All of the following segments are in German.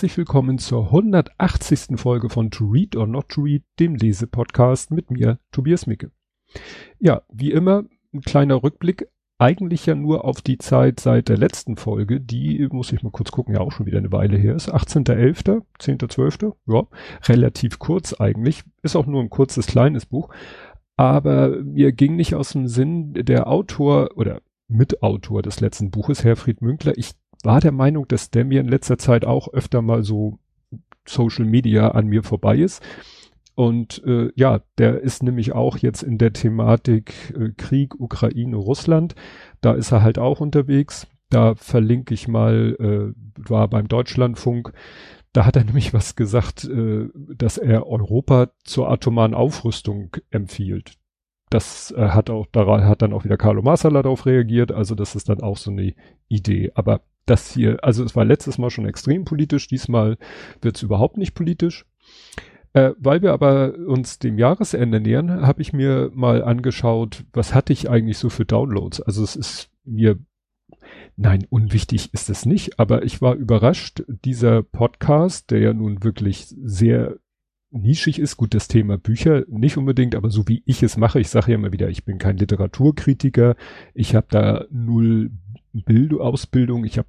herzlich willkommen zur 180. Folge von To Read or Not to Read, dem Lesepodcast mit mir, Tobias Micke. Ja, wie immer, ein kleiner Rückblick, eigentlich ja nur auf die Zeit seit der letzten Folge, die, muss ich mal kurz gucken, ja auch schon wieder eine Weile her ist, 18.11., 10.12., ja, relativ kurz eigentlich, ist auch nur ein kurzes, kleines Buch, aber mir ging nicht aus dem Sinn, der Autor oder Mitautor des letzten Buches, Herfried Münkler, ich war der Meinung, dass der mir in letzter Zeit auch öfter mal so Social Media an mir vorbei ist. Und äh, ja, der ist nämlich auch jetzt in der Thematik äh, Krieg, Ukraine, Russland. Da ist er halt auch unterwegs. Da verlinke ich mal, äh, war beim Deutschlandfunk. Da hat er nämlich was gesagt, äh, dass er Europa zur atomaren Aufrüstung empfiehlt. Das äh, hat auch daran hat dann auch wieder Carlo Marsala darauf reagiert. Also das ist dann auch so eine Idee. Aber das hier, also es war letztes Mal schon extrem politisch, diesmal wird es überhaupt nicht politisch. Äh, weil wir aber uns dem Jahresende nähern, habe ich mir mal angeschaut, was hatte ich eigentlich so für Downloads. Also es ist mir, nein, unwichtig ist es nicht, aber ich war überrascht, dieser Podcast, der ja nun wirklich sehr nischig ist, gut, das Thema Bücher nicht unbedingt, aber so wie ich es mache, ich sage ja immer wieder, ich bin kein Literaturkritiker, ich habe da null Bild Ausbildung, ich habe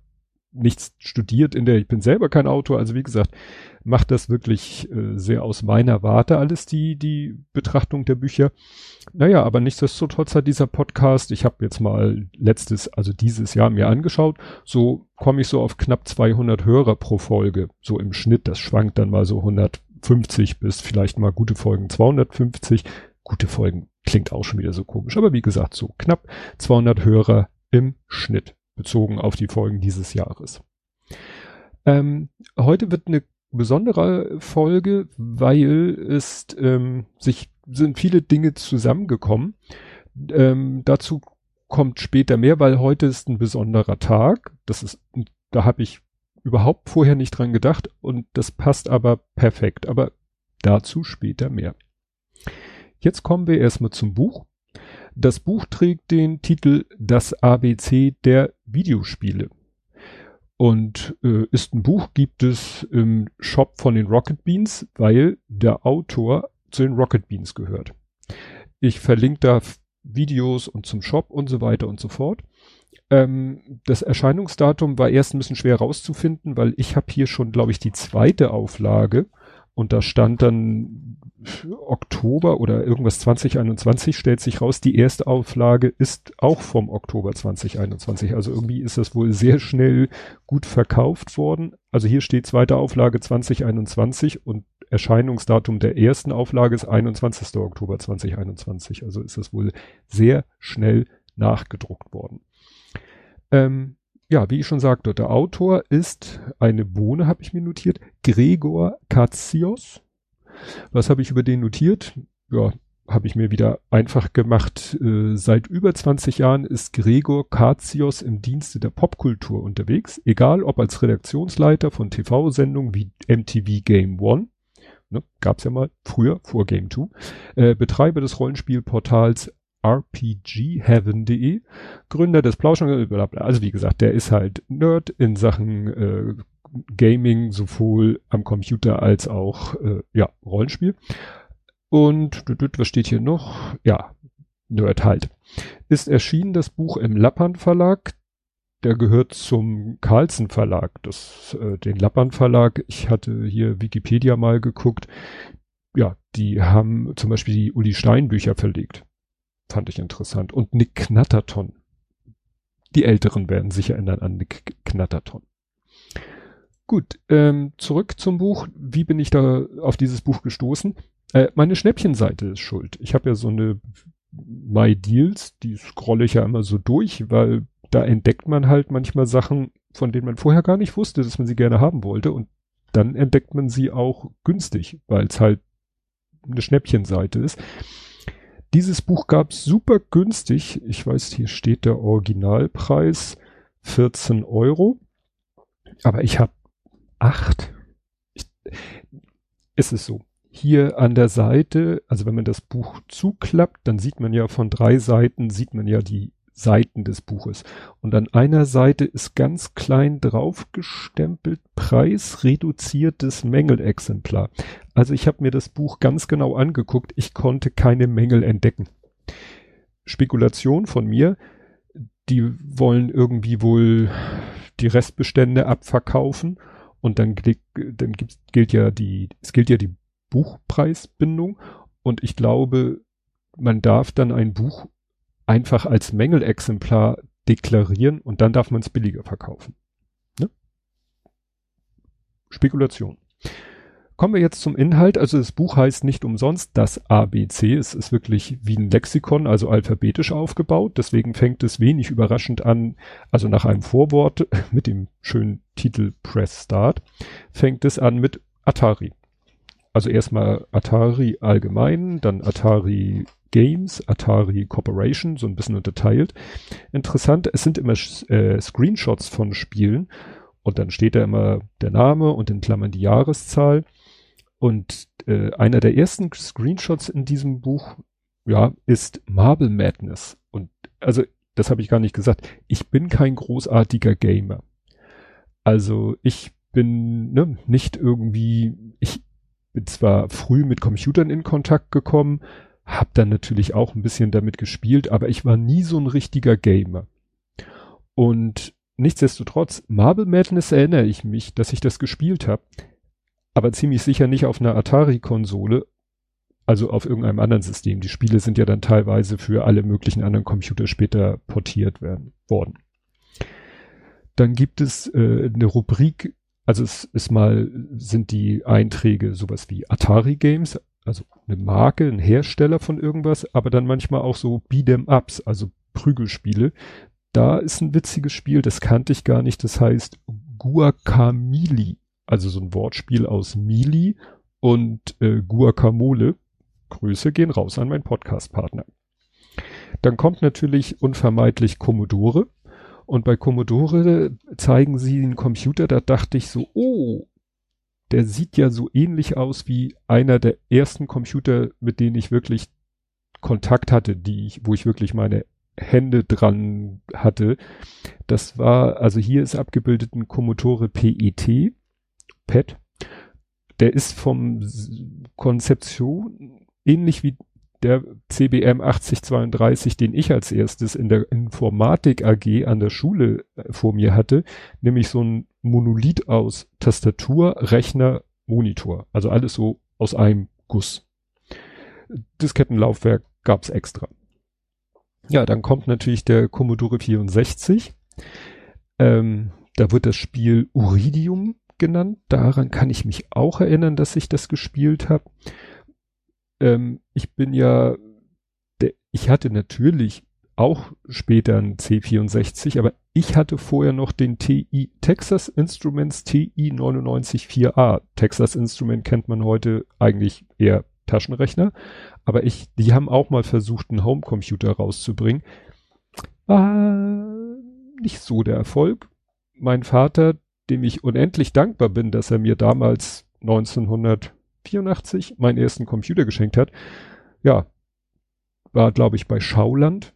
nichts studiert in der, ich bin selber kein Autor, also wie gesagt, macht das wirklich äh, sehr aus meiner Warte alles die, die Betrachtung der Bücher. Naja, aber nichtsdestotrotz hat dieser Podcast, ich habe jetzt mal letztes, also dieses Jahr mir angeschaut, so komme ich so auf knapp 200 Hörer pro Folge, so im Schnitt, das schwankt dann mal so 150 bis vielleicht mal gute Folgen 250, gute Folgen klingt auch schon wieder so komisch, aber wie gesagt, so knapp 200 Hörer im Schnitt bezogen auf die Folgen dieses Jahres. Ähm, heute wird eine besondere Folge, weil es ähm, sich sind viele Dinge zusammengekommen. Ähm, dazu kommt später mehr, weil heute ist ein besonderer Tag. Das ist, da habe ich überhaupt vorher nicht dran gedacht und das passt aber perfekt. Aber dazu später mehr. Jetzt kommen wir erstmal zum Buch. Das Buch trägt den Titel Das ABC der Videospiele. Und äh, ist ein Buch, gibt es im Shop von den Rocket Beans, weil der Autor zu den Rocket Beans gehört. Ich verlinke da Videos und zum Shop und so weiter und so fort. Ähm, das Erscheinungsdatum war erst ein bisschen schwer rauszufinden, weil ich habe hier schon, glaube ich, die zweite Auflage und da stand dann Oktober oder irgendwas 2021 stellt sich raus, die erste Auflage ist auch vom Oktober 2021. Also irgendwie ist das wohl sehr schnell gut verkauft worden. Also hier steht zweite Auflage 2021 und Erscheinungsdatum der ersten Auflage ist 21. Oktober 2021. Also ist das wohl sehr schnell nachgedruckt worden. Ähm, ja, wie ich schon sagte, der Autor ist eine Bohne, habe ich mir notiert, Gregor Katsios. Was habe ich über den notiert? Ja, habe ich mir wieder einfach gemacht. Äh, seit über 20 Jahren ist Gregor Katsios im Dienste der Popkultur unterwegs, egal ob als Redaktionsleiter von TV-Sendungen wie MTV Game One, ne, gab's ja mal früher vor Game Two, äh, Betreiber des Rollenspielportals rpgheaven.de, Gründer des Plauschern, also wie gesagt, der ist halt Nerd in Sachen äh, Gaming, sowohl am Computer als auch äh, ja, Rollenspiel. Und was steht hier noch? Ja, Nerd halt. Ist erschienen das Buch im Lappan Verlag. Der gehört zum Carlsen Verlag. Das, äh, den Lappan Verlag. Ich hatte hier Wikipedia mal geguckt. Ja, die haben zum Beispiel die Uli Stein Bücher verlegt. Fand ich interessant. Und Nick Knatterton. Die Älteren werden sich erinnern an Nick Knatterton. Gut, ähm, zurück zum Buch. Wie bin ich da auf dieses Buch gestoßen? Äh, meine Schnäppchenseite ist schuld. Ich habe ja so eine My Deals, die scrolle ich ja immer so durch, weil da entdeckt man halt manchmal Sachen, von denen man vorher gar nicht wusste, dass man sie gerne haben wollte. Und dann entdeckt man sie auch günstig, weil es halt eine Schnäppchenseite ist. Dieses Buch gab es super günstig. Ich weiß, hier steht der Originalpreis 14 Euro. Aber ich habe acht. Ich, ist es so. Hier an der Seite, also wenn man das Buch zuklappt, dann sieht man ja von drei Seiten, sieht man ja die Seiten des Buches. Und an einer Seite ist ganz klein draufgestempelt Preis reduziertes Mängelexemplar. Also ich habe mir das Buch ganz genau angeguckt. Ich konnte keine Mängel entdecken. Spekulation von mir. Die wollen irgendwie wohl die Restbestände abverkaufen und dann, dann gibt's, gilt ja die, es gilt ja die Buchpreisbindung und ich glaube, man darf dann ein Buch einfach als Mängelexemplar deklarieren und dann darf man es billiger verkaufen. Ne? Spekulation. Kommen wir jetzt zum Inhalt. Also das Buch heißt nicht umsonst das ABC. Es ist wirklich wie ein Lexikon, also alphabetisch aufgebaut. Deswegen fängt es wenig überraschend an. Also nach einem Vorwort mit dem schönen Titel Press Start fängt es an mit Atari. Also erstmal Atari allgemein, dann Atari Games, Atari Corporation, so ein bisschen unterteilt. Interessant, es sind immer äh, Screenshots von Spielen und dann steht da immer der Name und in Klammern die Jahreszahl. Und äh, einer der ersten Screenshots in diesem Buch, ja, ist Marble Madness. Und also, das habe ich gar nicht gesagt. Ich bin kein großartiger Gamer. Also ich bin ne, nicht irgendwie, ich bin zwar früh mit Computern in Kontakt gekommen, habe dann natürlich auch ein bisschen damit gespielt, aber ich war nie so ein richtiger Gamer. Und nichtsdestotrotz, Marble Madness erinnere ich mich, dass ich das gespielt habe aber ziemlich sicher nicht auf einer Atari-Konsole, also auf irgendeinem anderen System. Die Spiele sind ja dann teilweise für alle möglichen anderen Computer später portiert werden, worden. Dann gibt es äh, eine Rubrik, also es ist mal, sind die Einträge sowas wie Atari Games, also eine Marke, ein Hersteller von irgendwas, aber dann manchmal auch so Beat'em Ups, also Prügelspiele. Da ist ein witziges Spiel, das kannte ich gar nicht, das heißt Guacamili also so ein Wortspiel aus Mili und äh, Guacamole. Grüße gehen raus an meinen Podcast-Partner. Dann kommt natürlich unvermeidlich Commodore. Und bei Commodore zeigen sie einen Computer, da dachte ich so, oh, der sieht ja so ähnlich aus wie einer der ersten Computer, mit denen ich wirklich Kontakt hatte, die ich, wo ich wirklich meine Hände dran hatte. Das war, also hier ist abgebildet ein Commodore PET Pad. Der ist vom Konzeption ähnlich wie der CBM 8032, den ich als erstes in der Informatik AG an der Schule äh, vor mir hatte, nämlich so ein Monolith aus Tastatur, Rechner, Monitor. Also alles so aus einem Guss. Diskettenlaufwerk gab's extra. Ja, dann kommt natürlich der Commodore 64. Ähm, da wird das Spiel Uridium genannt. Daran kann ich mich auch erinnern, dass ich das gespielt habe. Ähm, ich bin ja, ich hatte natürlich auch später ein C64, aber ich hatte vorher noch den TI Texas Instruments TI 994a. Texas Instrument kennt man heute eigentlich eher Taschenrechner, aber ich, die haben auch mal versucht, einen Homecomputer rauszubringen. War nicht so der Erfolg. Mein Vater, dem ich unendlich dankbar bin, dass er mir damals 1984 meinen ersten Computer geschenkt hat. Ja, war glaube ich bei Schauland.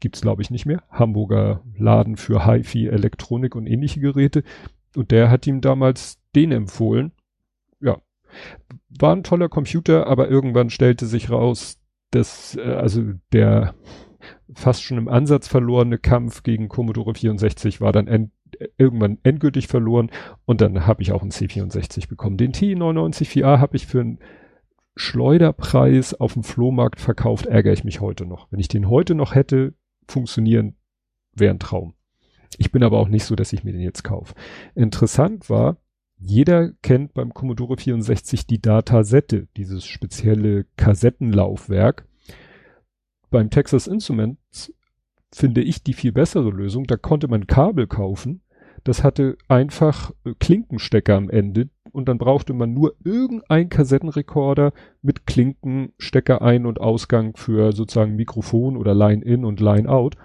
Gibt's glaube ich nicht mehr. Hamburger Laden für HiFi, Elektronik und ähnliche Geräte. Und der hat ihm damals den empfohlen. Ja, war ein toller Computer, aber irgendwann stellte sich raus, dass äh, also der fast schon im Ansatz verlorene Kampf gegen Commodore 64 war dann end irgendwann endgültig verloren und dann habe ich auch einen C64 bekommen. Den T99 habe ich für einen Schleuderpreis auf dem Flohmarkt verkauft, ärgere ich mich heute noch. Wenn ich den heute noch hätte, funktionieren, wäre ein Traum. Ich bin aber auch nicht so, dass ich mir den jetzt kaufe. Interessant war, jeder kennt beim Commodore 64 die Datasette, dieses spezielle Kassettenlaufwerk. Beim Texas Instruments finde ich die viel bessere Lösung. Da konnte man Kabel kaufen. Das hatte einfach äh, Klinkenstecker am Ende und dann brauchte man nur irgendein Kassettenrekorder mit Klinkenstecker ein- und Ausgang für sozusagen Mikrofon oder Line-In und Line-Out.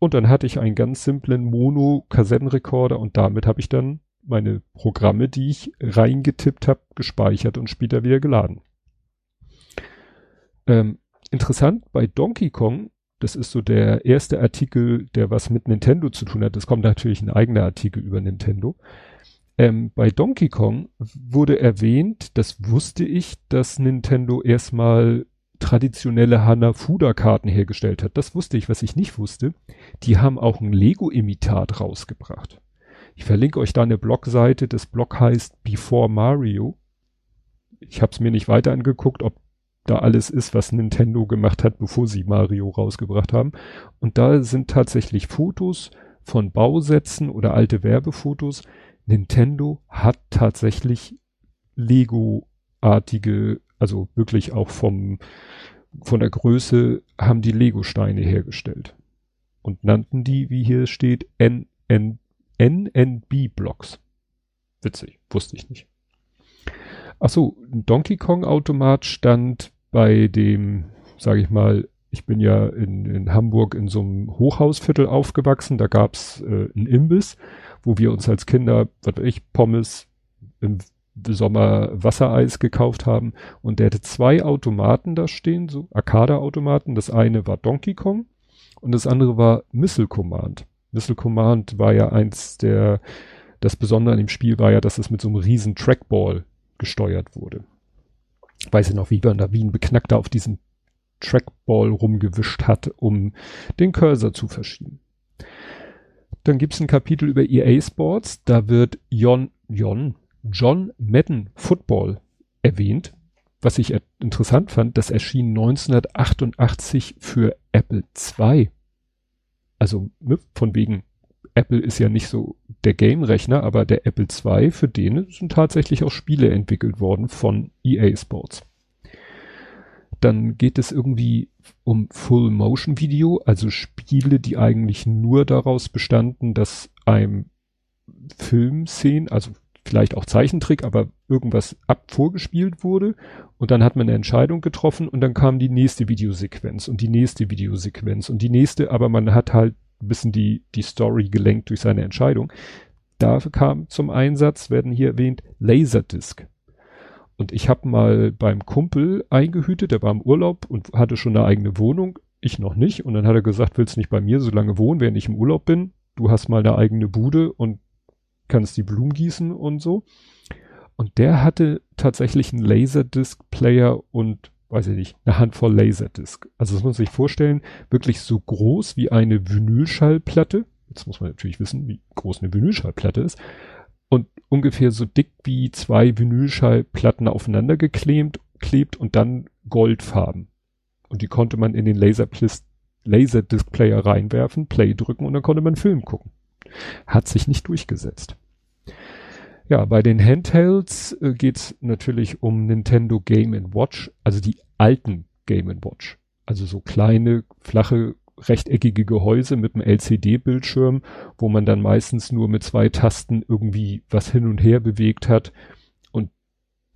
Und dann hatte ich einen ganz simplen Mono-Kassettenrekorder und damit habe ich dann meine Programme, die ich reingetippt habe, gespeichert und später wieder geladen. Ähm, interessant, bei Donkey Kong Das ist so der erste Artikel, der was mit Nintendo zu tun hat. Es kommt natürlich ein eigener Artikel über Nintendo. Ähm, bei Donkey Kong wurde erwähnt, das wusste ich, dass Nintendo erstmal traditionelle Hanafuda-Karten hergestellt hat. Das wusste ich, was ich nicht wusste. Die haben auch ein Lego-Imitat rausgebracht. Ich verlinke euch da eine Blogseite. Das Blog heißt Before Mario. Ich habe es mir nicht weiter angeguckt, ob da alles ist, was Nintendo gemacht hat, bevor sie Mario rausgebracht haben. Und da sind tatsächlich Fotos von Bausätzen oder alte Werbefotos. Nintendo hat tatsächlich Lego-artige, also wirklich auch vom, von der Größe haben die Lego-Steine hergestellt. Und nannten die, wie hier steht, NN, NNB-Blocks. Witzig, wusste ich nicht. Ach so, ein Donkey Kong Automat stand bei dem, sage ich mal, ich bin ja in, in Hamburg in so einem Hochhausviertel aufgewachsen, da gab's äh, einen Imbiss, wo wir uns als Kinder, was weiß ich, Pommes im Sommer Wassereis gekauft haben und der hatte zwei Automaten da stehen, so Arcade-Automaten. Das eine war Donkey Kong und das andere war Missile Command. Missile Command war ja eins der, das Besondere an dem Spiel war ja, dass es mit so einem riesen Trackball gesteuert wurde. Weiß ich noch, wie man da wie ein Beknackter auf diesem Trackball rumgewischt hat, um den Cursor zu verschieben. Dann gibt's ein Kapitel über EA Sports, da wird Jon, Jon, John Madden Football erwähnt. Was ich interessant fand, das erschien 1988 für Apple II. Also ne, von wegen Apple ist ja nicht so der Game-Rechner, aber der Apple II, für den sind tatsächlich auch Spiele entwickelt worden von EA Sports. Dann geht es irgendwie um Full-Motion-Video, also Spiele, die eigentlich nur daraus bestanden, dass einem Filmszenen, also vielleicht auch Zeichentrick, aber irgendwas ab vorgespielt wurde und dann hat man eine Entscheidung getroffen und dann kam die nächste Videosequenz und die nächste Videosequenz und die nächste, aber man hat halt bisschen die, die Story gelenkt durch seine Entscheidung. Da kam zum Einsatz, werden hier erwähnt, Laserdisc. Und ich habe mal beim Kumpel eingehütet, der war im Urlaub und hatte schon eine eigene Wohnung, ich noch nicht. Und dann hat er gesagt, willst nicht bei mir so lange wohnen, während ich im Urlaub bin? Du hast mal eine eigene Bude und kannst die Blumen gießen und so. Und der hatte tatsächlich einen Laserdisc-Player und weiß ich nicht, eine Handvoll Laserdisc. Also das muss man sich vorstellen, wirklich so groß wie eine Vinylschallplatte. Jetzt muss man natürlich wissen, wie groß eine Vinylschallplatte ist. Und ungefähr so dick wie zwei Vinylschallplatten aufeinander geklebt klebt und dann Goldfarben. Und die konnte man in den Laserdisc-Player reinwerfen, Play drücken und dann konnte man Film gucken. Hat sich nicht durchgesetzt. Ja, bei den Handhelds äh, geht's natürlich um Nintendo Game Watch, also die alten Game Watch. Also so kleine, flache, rechteckige Gehäuse mit einem LCD-Bildschirm, wo man dann meistens nur mit zwei Tasten irgendwie was hin und her bewegt hat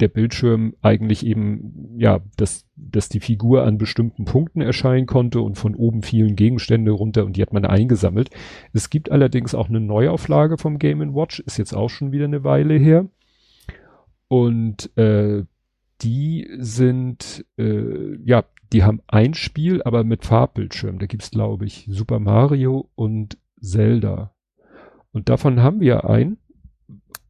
der Bildschirm eigentlich eben, ja, dass, dass die Figur an bestimmten Punkten erscheinen konnte und von oben fielen Gegenstände runter und die hat man eingesammelt. Es gibt allerdings auch eine Neuauflage vom Game Watch, ist jetzt auch schon wieder eine Weile her. Und äh, die sind, äh, ja, die haben ein Spiel, aber mit Farbbildschirm. Da gibt's, glaube ich, Super Mario und Zelda. Und davon haben wir einen.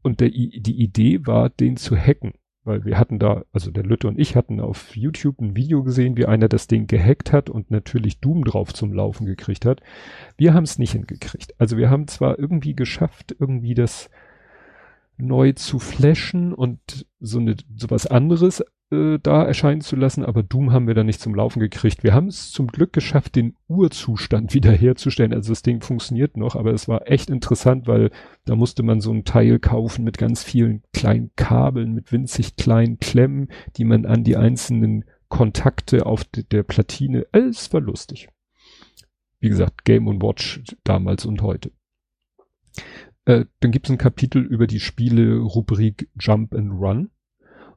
Und der, die Idee war, den zu hacken weil wir hatten da, also der Lütte und ich hatten auf YouTube ein Video gesehen, wie einer das Ding gehackt hat und natürlich Doom drauf zum Laufen gekriegt hat. Wir haben es nicht hingekriegt. Also wir haben zwar irgendwie geschafft, irgendwie das neu zu flashen und so eine sowas anderes äh, da erscheinen zu lassen, aber Doom haben wir da nicht zum Laufen gekriegt. Wir haben es zum Glück geschafft, den Urzustand wiederherzustellen. Also das Ding funktioniert noch, aber es war echt interessant, weil da musste man so ein Teil kaufen mit ganz vielen kleinen Kabeln, mit winzig kleinen Klemmen, die man an die einzelnen Kontakte auf de der Platine, es war lustig. Wie gesagt, Game und Watch damals und heute. Äh, dann gibt es ein Kapitel über die Spiele-Rubrik Jump and Run.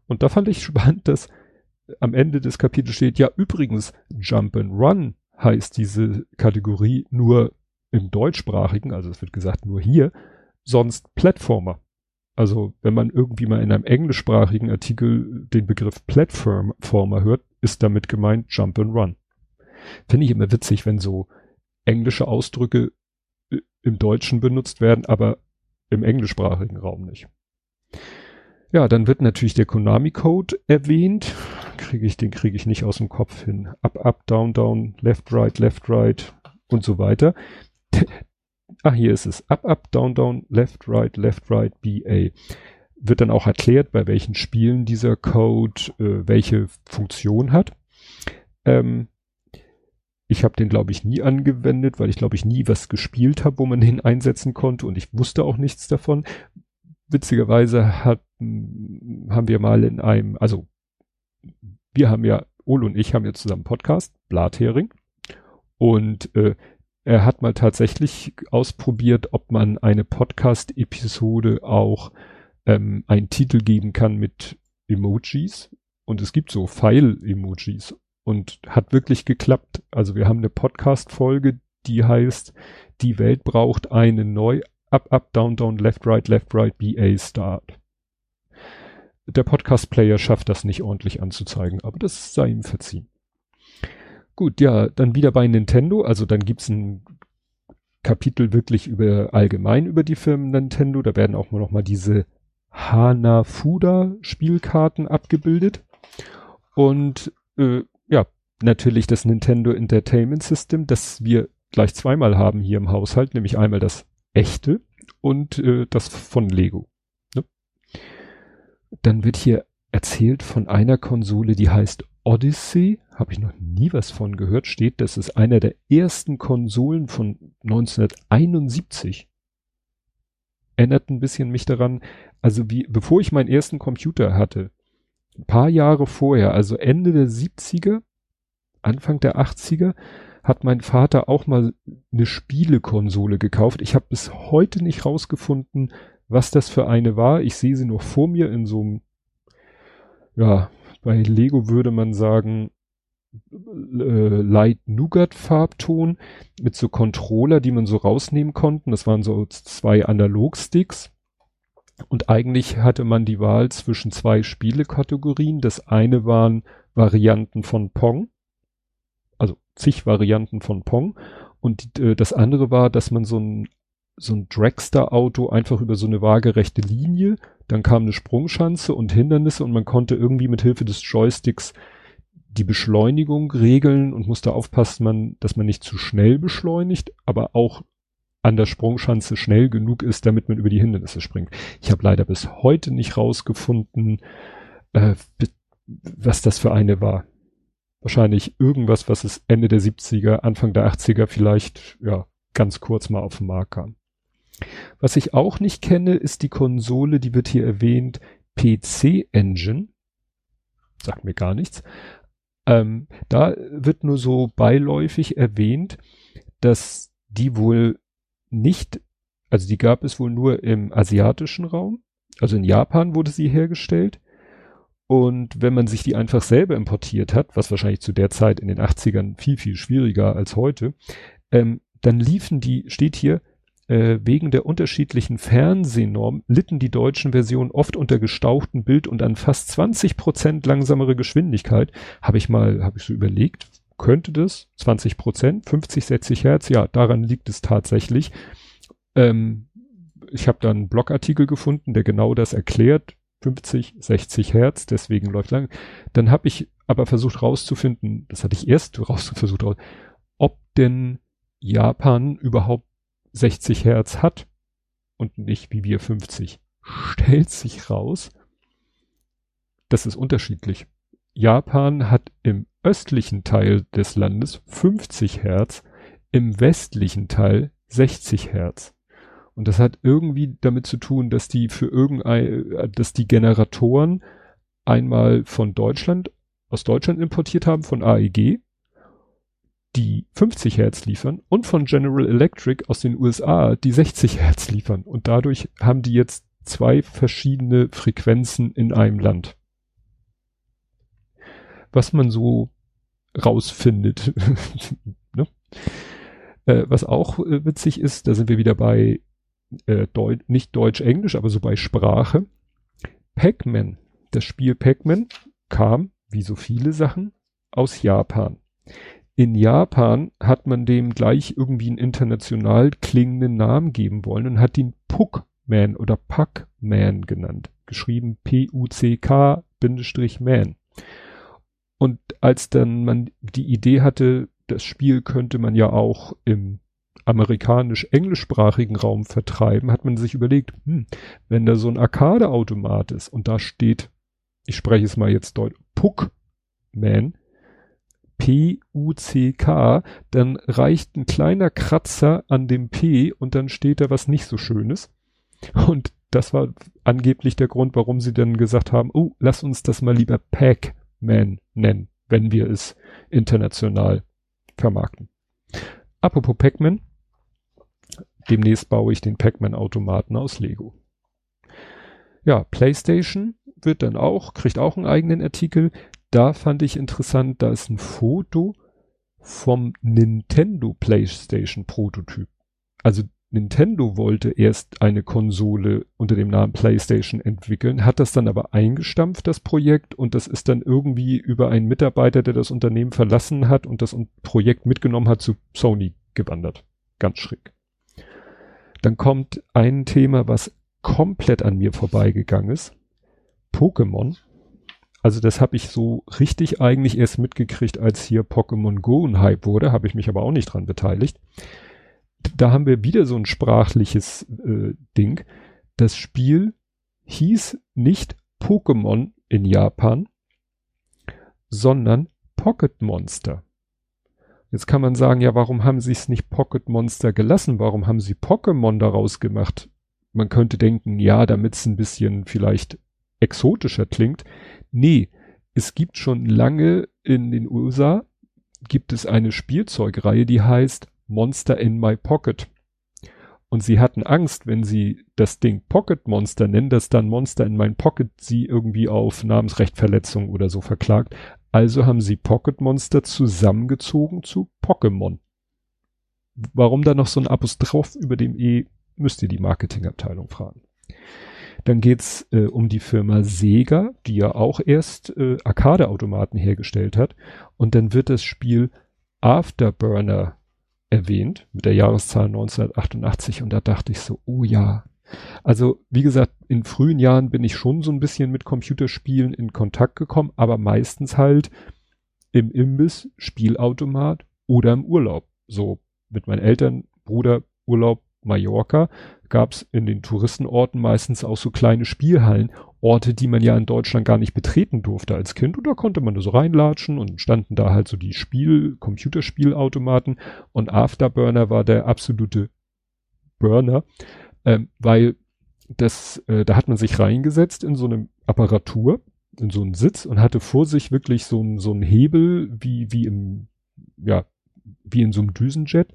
Und da fand ich spannend, dass am Ende des Kapitels steht, ja übrigens, Jump and Run heißt diese Kategorie nur im deutschsprachigen, also es wird gesagt nur hier, sonst Platformer. Also wenn man irgendwie mal in einem englischsprachigen Artikel den Begriff Platformer hört, ist damit gemeint Jump and Run. Finde ich immer witzig, wenn so englische Ausdrücke äh, im Deutschen benutzt werden, aber im englischsprachigen Raum nicht. Ja, dann wird natürlich der Konami-Code erwähnt. Kriege ich, den kriege ich nicht aus dem Kopf hin. Up, up, down, down, left, right, left, right und so weiter. Ah, hier ist es. Up, up, down, down, left, right, left, right, BA. Wird dann auch erklärt, bei welchen Spielen dieser Code äh, welche Funktion hat. Ähm, ich habe den, glaube ich, nie angewendet, weil ich, glaube ich, nie was gespielt habe, wo man den einsetzen konnte und ich wusste auch nichts davon. Witzigerweise hat, haben wir mal in einem, also wir haben ja, Olo und ich haben ja zusammen Podcast, Blathering. Und äh, er hat mal tatsächlich ausprobiert, ob man eine Podcast-Episode auch ähm, einen Titel geben kann mit Emojis. Und es gibt so File-Emojis und hat wirklich geklappt. Also wir haben eine Podcast-Folge, die heißt, die Welt braucht eine neu up, up, down, down, left, right, left, right, BA Start. Der Podcast-Player schafft das nicht ordentlich anzuzeigen, aber das sei ihm verziehen. Gut, ja, dann wieder bei Nintendo. Also dann gibt's ein Kapitel wirklich über allgemein über die Firmen Nintendo. Da werden auch noch mal diese Hanafuda Spielkarten abgebildet. Und äh, ja, natürlich das Nintendo Entertainment System, das wir gleich zweimal haben hier im Haushalt, nämlich einmal das echte und äh, das von Lego. Ne? Dann wird hier erzählt von einer Konsole, die heißt Odyssey. Habe ich noch nie was von gehört. Steht, das ist einer der ersten Konsolen von 1971. Erinnert ein bisschen mich daran, also wie, bevor ich meinen ersten Computer hatte, ein paar Jahre vorher, also Ende der 70er, Anfang der 80er, hat mein Vater auch mal eine Spielekonsole gekauft. Ich habe bis heute nicht rausgefunden, was das für eine war. Ich sehe sie noch vor mir in so einem, ja, bei Lego würde man sagen, äh, Light Nougat Farbton mit so Controller, die man so rausnehmen konnten. Das waren so zwei Analogsticks. Und eigentlich hatte man die Wahl zwischen zwei Spielekategorien. Das eine waren Varianten von Pong, zig Varianten von Pong. Und äh, das andere war, dass man so ein, so ein Dragster-Auto einfach über so eine waagerechte Linie, dann kam eine Sprungschanze und Hindernisse und man konnte irgendwie mit Hilfe des Joysticks die Beschleunigung regeln und musste aufpassen, man, dass man nicht zu schnell beschleunigt, aber auch an der Sprungschanze schnell genug ist, damit man über die Hindernisse springt. Ich habe leider bis heute nicht rausgefunden, äh, was das für eine war. Wahrscheinlich irgendwas, was es Ende der 70er, Anfang der 80er vielleicht, ja, ganz kurz mal auf den Markt kam. Was ich auch nicht kenne, ist die Konsole, die wird hier erwähnt, PC Engine. Sagt mir gar nichts. Ähm, da wird nur so beiläufig erwähnt, dass die wohl nicht, also die gab es wohl nur im asiatischen Raum. Also in Japan wurde sie hergestellt. Und wenn man sich die einfach selber importiert hat, was wahrscheinlich zu der Zeit in den 80ern viel, viel schwieriger als heute, ähm, dann liefen die, steht hier, äh, wegen der unterschiedlichen Fernsehnorm litten die deutschen Versionen oft unter gestauchten Bild und an fast 20 Prozent langsamere Geschwindigkeit. Habe ich mal, habe ich so überlegt, könnte das 20 Prozent, 50, 60 Hertz, ja, daran liegt es tatsächlich. Ähm, ich habe da einen Blogartikel gefunden, der genau das erklärt. 50, 60 Hertz, deswegen läuft lang. Dann habe ich aber versucht rauszufinden, das hatte ich erst raus versucht, ob denn Japan überhaupt 60 Hertz hat und nicht wie wir 50. Stellt sich raus, das ist unterschiedlich. Japan hat im östlichen Teil des Landes 50 Hertz, im westlichen Teil 60 Hertz. Und das hat irgendwie damit zu tun, dass die für irgendein, dass die Generatoren einmal von Deutschland, aus Deutschland importiert haben, von AEG, die 50 Hertz liefern und von General Electric aus den USA, die 60 Hertz liefern. Und dadurch haben die jetzt zwei verschiedene Frequenzen in einem Land was man so rausfindet. ne? äh, was auch äh, witzig ist, da sind wir wieder bei äh, Deu nicht Deutsch-Englisch, aber so bei Sprache. Pac-Man, das Spiel Pac-Man kam, wie so viele Sachen, aus Japan. In Japan hat man dem gleich irgendwie einen international klingenden Namen geben wollen und hat ihn Puckman oder Puckman genannt. Geschrieben P-U-C-K-Man. Und als dann man die Idee hatte, das Spiel könnte man ja auch im amerikanisch-englischsprachigen Raum vertreiben, hat man sich überlegt, hm, wenn da so ein Arcade-Automat ist und da steht, ich spreche es mal jetzt deutlich, Puckman, P-U-C-K, dann reicht ein kleiner Kratzer an dem P und dann steht da was nicht so Schönes. Und das war angeblich der Grund, warum sie dann gesagt haben, oh, lass uns das mal lieber Pac-Man nennen, wenn wir es international vermarkten. Apropos Pac-Man, demnächst baue ich den Pac-Man-Automaten aus Lego. Ja, PlayStation wird dann auch, kriegt auch einen eigenen Artikel da fand ich interessant, da ist ein Foto vom Nintendo PlayStation Prototyp. Also Nintendo wollte erst eine Konsole unter dem Namen PlayStation entwickeln, hat das dann aber eingestampft, das Projekt, und das ist dann irgendwie über einen Mitarbeiter, der das Unternehmen verlassen hat und das Projekt mitgenommen hat, zu Sony gewandert. Ganz schräg. Dann kommt ein Thema, was komplett an mir vorbeigegangen ist. Pokémon also das habe ich so richtig eigentlich erst mitgekriegt, als hier Pokémon Go ein Hype wurde, habe ich mich aber auch nicht dran beteiligt. Da haben wir wieder so ein sprachliches äh, Ding. Das Spiel hieß nicht Pokémon in Japan, sondern Pocket Monster. Jetzt kann man sagen, ja, warum haben sie es nicht Pocket Monster gelassen? Warum haben sie Pokémon daraus gemacht? Man könnte denken, ja, damit es ein bisschen vielleicht exotischer klingt. Nee, es gibt schon lange in den USA gibt es eine Spielzeugreihe, die heißt Monster in My Pocket. Und sie hatten Angst, wenn sie das Ding Pocket Monster nennen, dass dann Monster in My Pocket sie irgendwie auf Namensrechtverletzung oder so verklagt. Also haben sie Pocket Monster zusammengezogen zu Pokémon. Warum da noch so ein Apostroph über dem E, müsst ihr die Marketingabteilung fragen. Dann geht's äh, um die Firma Sega, die ja auch erst äh, Arcade-Automaten hergestellt hat. Und dann wird das Spiel Afterburner erwähnt mit der Jahreszahl 1988 und da dachte ich so, oh ja. Also wie gesagt, in frühen Jahren bin ich schon so ein bisschen mit Computerspielen in Kontakt gekommen, aber meistens halt im Imbiss, Spielautomat oder im Urlaub. So mit meinen Eltern, Bruder, Urlaub, Mallorca gab es in den Touristenorten meistens auch so kleine Spielhallen, Orte, die man ja in Deutschland gar nicht betreten durfte als Kind. Und da konnte man so reinlatschen und standen da halt so die Spiel, Computerspielautomaten und Afterburner war der absolute Burner, ähm, weil das, äh, da hat man sich reingesetzt in so eine Apparatur, in so einen Sitz und hatte vor sich wirklich so ein so ein Hebel wie, wie im, ja, wie in so einem Düsenjet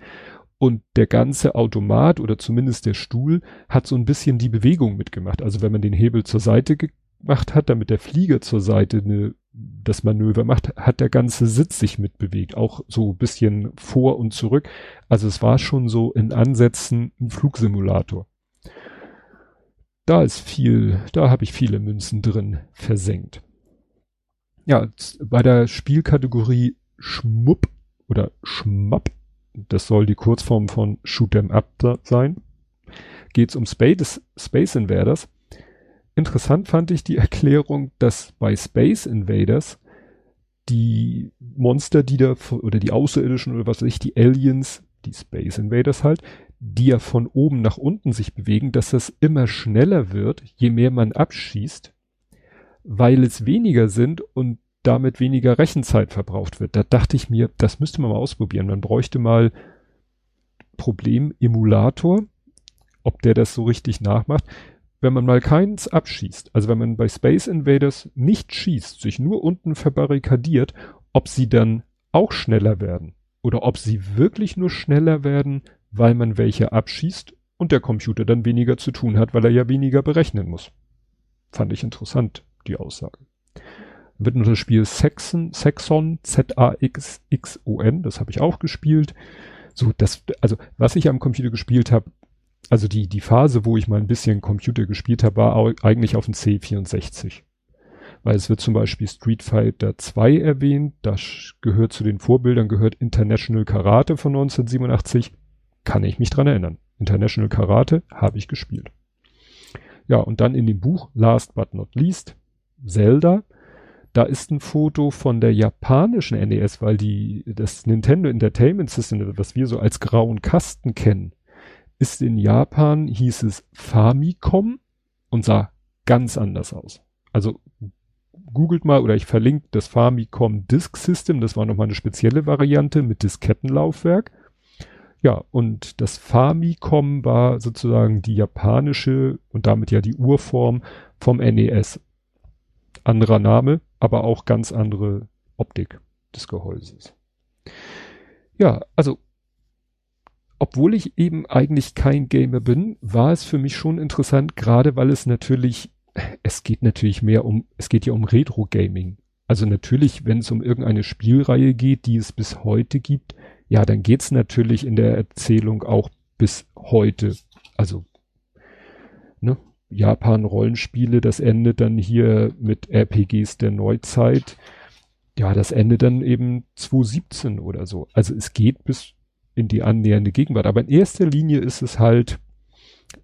und der ganze Automat oder zumindest der Stuhl hat so ein bisschen die Bewegung mitgemacht. Also wenn man den Hebel zur Seite gemacht hat, damit der Flieger zur Seite eine, das Manöver macht, hat der ganze Sitz sich mitbewegt. Auch so ein bisschen vor und zurück. Also es war schon so in Ansätzen ein Flugsimulator. Da ist viel, da habe ich viele Münzen drin versenkt. Ja, bei der Spielkategorie Schmupp oder Schmapp das soll die Kurzform von Shoot 'em Up sein. Geht's um Space, Space Invaders. Interessant fand ich die Erklärung, dass bei Space Invaders die Monster, die da, oder die Außerirdischen oder was weiß ich, die Aliens, die Space Invaders halt, die ja von oben nach unten sich bewegen, dass das immer schneller wird, je mehr man abschießt, weil es weniger sind und damit weniger Rechenzeit verbraucht wird. Da dachte ich mir, das müsste man mal ausprobieren. Man bräuchte mal Problem-Emulator, ob der das so richtig nachmacht. Wenn man mal keins abschießt, also wenn man bei Space Invaders nicht schießt, sich nur unten verbarrikadiert, ob sie dann auch schneller werden oder ob sie wirklich nur schneller werden, weil man welche abschießt und der Computer dann weniger zu tun hat, weil er ja weniger berechnen muss. Fand ich interessant, die Aussage wird nur das Spiel Saxon, Saxon, Z-A-X-X-O-N, das habe ich auch gespielt. So, das, also was ich am Computer gespielt habe, also die, die Phase, wo ich mal ein bisschen Computer gespielt habe, war eigentlich auf dem C64. weil es wird zum Beispiel Street Fighter 2 erwähnt, das gehört zu den Vorbildern, gehört International Karate von 1987, kann ich mich dran erinnern. International Karate habe ich gespielt. Ja, und dann in dem Buch, last but not least, Zelda. Da ist ein Foto von der japanischen NES, weil die, das Nintendo Entertainment System, was wir so als grauen Kasten kennen, ist in Japan, hieß es Famicom und sah ganz anders aus. Also googelt mal oder ich verlinke das Famicom Disk System, das war nochmal eine spezielle Variante mit Diskettenlaufwerk. Ja, und das Famicom war sozusagen die japanische und damit ja die Urform vom NES. Anderer Name, aber auch ganz andere Optik des Gehäuses. Ja, also obwohl ich eben eigentlich kein Gamer bin, war es für mich schon interessant, gerade weil es natürlich, es geht natürlich mehr um, es geht ja um Retro-Gaming. Also natürlich, wenn es um irgendeine Spielreihe geht, die es bis heute gibt, ja, dann geht's natürlich in der Erzählung auch bis heute. Also, ne, Japan-Rollenspiele, das endet dann hier mit RPGs der Neuzeit. Ja, das endet dann eben 2017 oder so. Also es geht bis in die annähernde Gegenwart. Aber in erster Linie ist es halt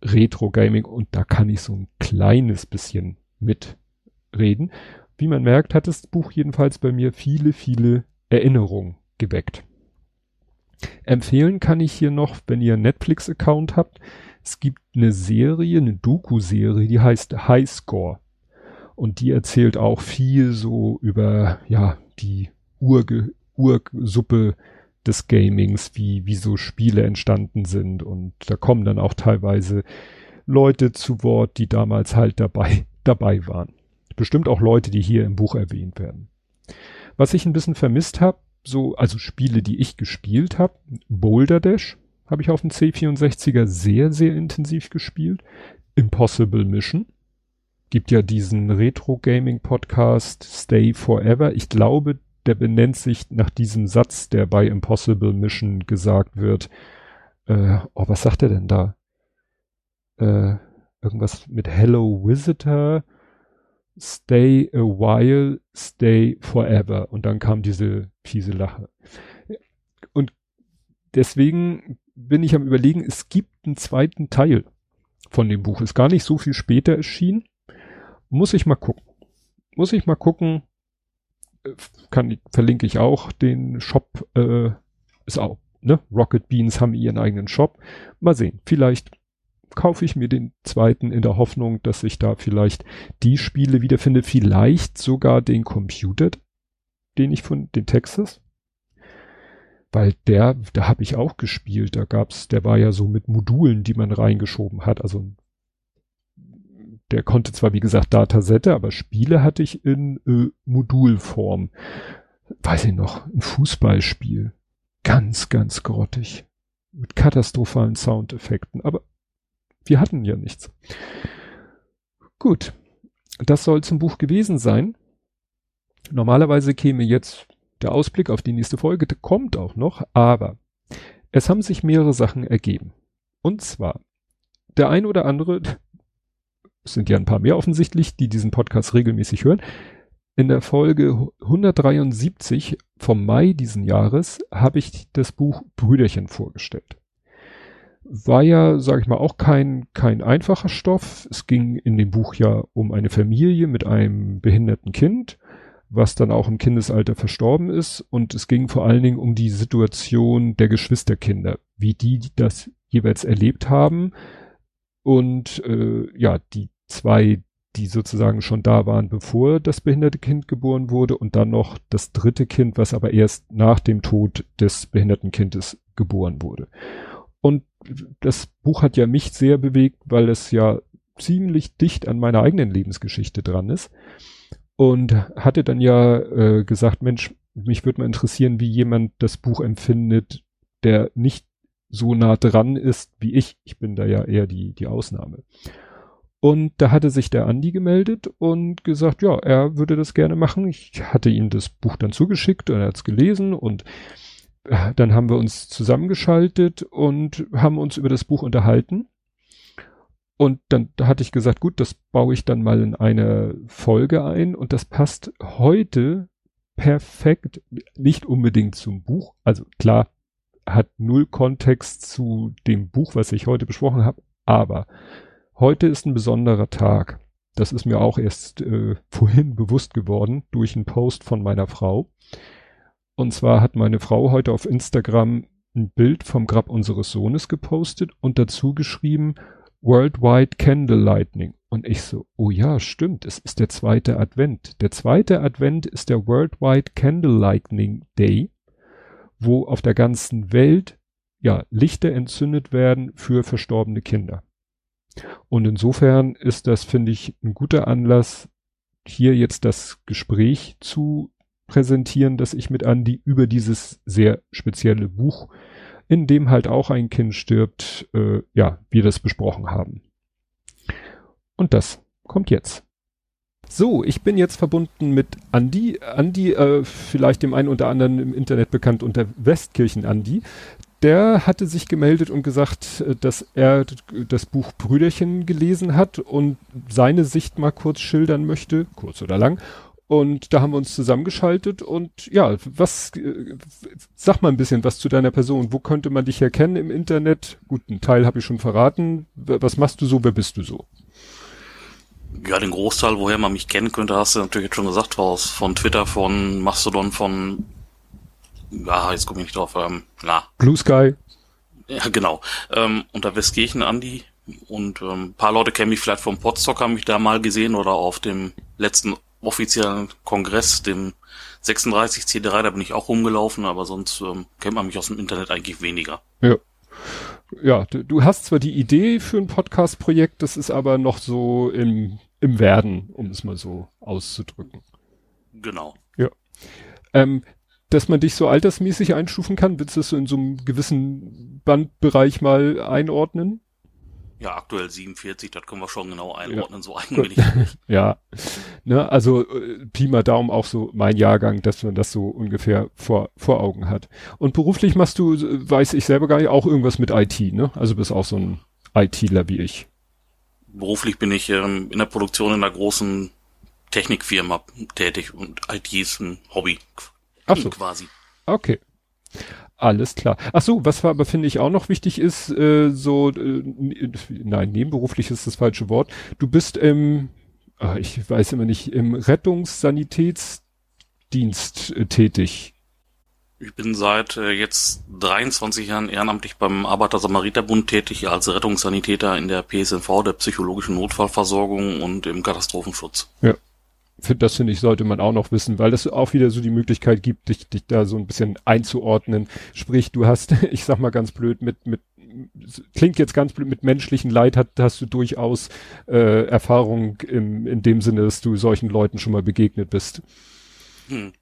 Retro-Gaming und da kann ich so ein kleines bisschen mitreden. Wie man merkt, hat das Buch jedenfalls bei mir viele, viele Erinnerungen geweckt. Empfehlen kann ich hier noch, wenn ihr einen Netflix-Account habt, es gibt eine Serie, eine Doku-Serie, die heißt High Score. Und die erzählt auch viel so über, ja, die Urge, Ursuppe des Gamings, wie, wie so Spiele entstanden sind. Und da kommen dann auch teilweise Leute zu Wort, die damals halt dabei, dabei waren. Bestimmt auch Leute, die hier im Buch erwähnt werden. Was ich ein bisschen vermisst habe, so, also Spiele, die ich gespielt habe, Boulder Dash habe ich auf dem C64er sehr, sehr intensiv gespielt. Impossible Mission. Gibt ja diesen Retro-Gaming-Podcast Stay Forever. Ich glaube, der benennt sich nach diesem Satz, der bei Impossible Mission gesagt wird. Äh, oh, was sagt er denn da? Äh, irgendwas mit Hello Visitor, Stay a while, stay forever. Und dann kam diese fiese Lache. Und deswegen bin ich am überlegen, es gibt einen zweiten Teil von dem Buch. Ist gar nicht so viel später erschienen. Muss ich mal gucken. Muss ich mal gucken, kann, verlinke ich auch den Shop, äh, ist auch, ne? Rocket Beans haben ihren eigenen Shop. Mal sehen, vielleicht kaufe ich mir den zweiten in der Hoffnung, dass ich da vielleicht die Spiele wiederfinde, vielleicht sogar den Computer, den ich von den Texas. Weil der, da habe ich auch gespielt, da gab's, der war ja so mit Modulen, die man reingeschoben hat, also der konnte zwar, wie gesagt, Datasette, aber Spiele hatte ich in äh, Modulform. Weiß ich noch, ein Fußballspiel. Ganz, ganz grottig. Mit katastrophalen Soundeffekten. Aber wir hatten ja nichts. Gut. Das soll zum Buch gewesen sein. Normalerweise käme jetzt der Ausblick auf die nächste Folge. Der kommt auch noch. Aber es haben sich mehrere Sachen ergeben. Und zwar, der ein oder andere, es sind ja ein paar mehr offensichtlich, die diesen Podcast regelmäßig hören. In der Folge 173 vom Mai diesen Jahres habe ich das Buch Brüderchen vorgestellt. War ja, sage ich mal, auch kein, kein einfacher Stoff. Es ging in dem Buch ja um eine Familie mit einem behinderten Kind, was dann auch im Kindesalter verstorben ist. Und es ging vor allen Dingen um die Situation der Geschwisterkinder, wie die das jeweils erlebt haben, und äh, ja, die zwei, die sozusagen schon da waren, bevor das behinderte Kind geboren wurde und dann noch das dritte Kind, was aber erst nach dem Tod des behinderten Kindes geboren wurde. Und das Buch hat ja mich sehr bewegt, weil es ja ziemlich dicht an meiner eigenen Lebensgeschichte dran ist. Und hatte dann ja äh, gesagt, Mensch, mich würde mal interessieren, wie jemand das Buch empfindet, der nicht so nah dran ist wie ich. Ich bin da ja eher die, die Ausnahme. Und da hatte sich der Andi gemeldet und gesagt, ja, er würde das gerne machen. Ich hatte ihm das Buch dann zugeschickt und er hat es gelesen und dann haben wir uns zusammengeschaltet und haben uns über das Buch unterhalten. Und dann hatte ich gesagt, gut, das baue ich dann mal in eine Folge ein und das passt heute perfekt, nicht unbedingt zum Buch. Also klar, hat null Kontext zu dem Buch, was ich heute besprochen habe, aber heute ist ein besonderer Tag. Das ist mir auch erst äh, vorhin bewusst geworden durch einen Post von meiner Frau. Und zwar hat meine Frau heute auf Instagram ein Bild vom Grab unseres Sohnes gepostet und dazu geschrieben Worldwide Candle Lightning. Und ich so, oh ja, stimmt, es ist der zweite Advent. Der zweite Advent ist der Worldwide Candle Lightning Day, wo auf der ganzen Welt ja Lichter entzündet werden für verstorbene Kinder. Und insofern ist das, finde ich, ein guter Anlass, hier jetzt das Gespräch zu präsentieren, das ich mit Andy über dieses sehr spezielle Buch, in dem halt auch ein Kind stirbt, äh, ja, wir das besprochen haben. Und das kommt jetzt. So, ich bin jetzt verbunden mit Andy. Andy, äh, vielleicht dem einen oder anderen im Internet bekannt unter Westkirchen Andy der hatte sich gemeldet und gesagt, äh, dass er das Buch Brüderchen gelesen hat und seine Sicht mal kurz schildern möchte, kurz oder lang. Und da haben wir uns zusammengeschaltet und ja, was, äh, sag mal ein bisschen was zu deiner Person. Wo könnte man dich erkennen im Internet? Gut, einen Teil habe ich schon verraten. Was machst du so? Wer bist du so? Ja, den Großteil, woher man mich kennen könnte, hast du natürlich jetzt schon gesagt, aus von Twitter, von Mastodon, von ja, jetzt komme ich nicht drauf, ähm, na. Blue Sky. Ja, genau. Ähm, unter Westkirchen Andi und ähm, paar Leute kennen mich vielleicht vom Podstock, haben mich da mal gesehen oder auf dem letzten offiziellen Kongress, dem 36 C3, da bin ich auch rumgelaufen, aber sonst ähm, kennt man mich aus dem Internet eigentlich weniger. Ja. Ja, du, du hast zwar die Idee für ein Podcast-Projekt, das ist aber noch so im, im Werden, um es mal so auszudrücken. Genau. Ja. Ähm, dass man dich so altersmäßig einstufen kann? Willst du das so in so einem gewissen Bandbereich mal einordnen? Ja, aktuell 47, das können wir schon genau einordnen, ja. so eigentlich. ja, ne, also äh, Pi mal Daumen auch so mein Jahrgang, dass man das so ungefähr vor, vor Augen hat. Und beruflich machst du, weiß ich selber gar nicht, auch irgendwas mit IT, ne? Also bist auch so ein ITler wie ich. Beruflich bin ich ähm, in der Produktion in einer großen Technikfirma tätig und IT ist ein Hobby Ach so. quasi. Okay. Alles klar. Ach so, was aber finde ich auch noch wichtig ist, äh, so, äh, nein, nebenberuflich ist das falsche Wort. Du bist im, äh, ich weiß immer nicht, im Rettungssanitätsdienst äh, tätig. Ich bin seit äh, jetzt 23 Jahren ehrenamtlich beim Arbeiter-Samariter-Bund tätig als Rettungssanitäter in der PSNV, der psychologischen Notfallversorgung und im Katastrophenschutz. Ja, das finde ich, sollte man auch noch wissen, weil das auch wieder so die Möglichkeit gibt, dich, dich da so ein bisschen einzuordnen. Sprich, du hast, ich sag mal ganz blöd, mit, mit, klingt jetzt ganz blöd, mit menschlichen Leid hat, hast du durchaus äh, Erfahrung im, in dem Sinne, dass du solchen Leuten schon mal begegnet bist. Hm.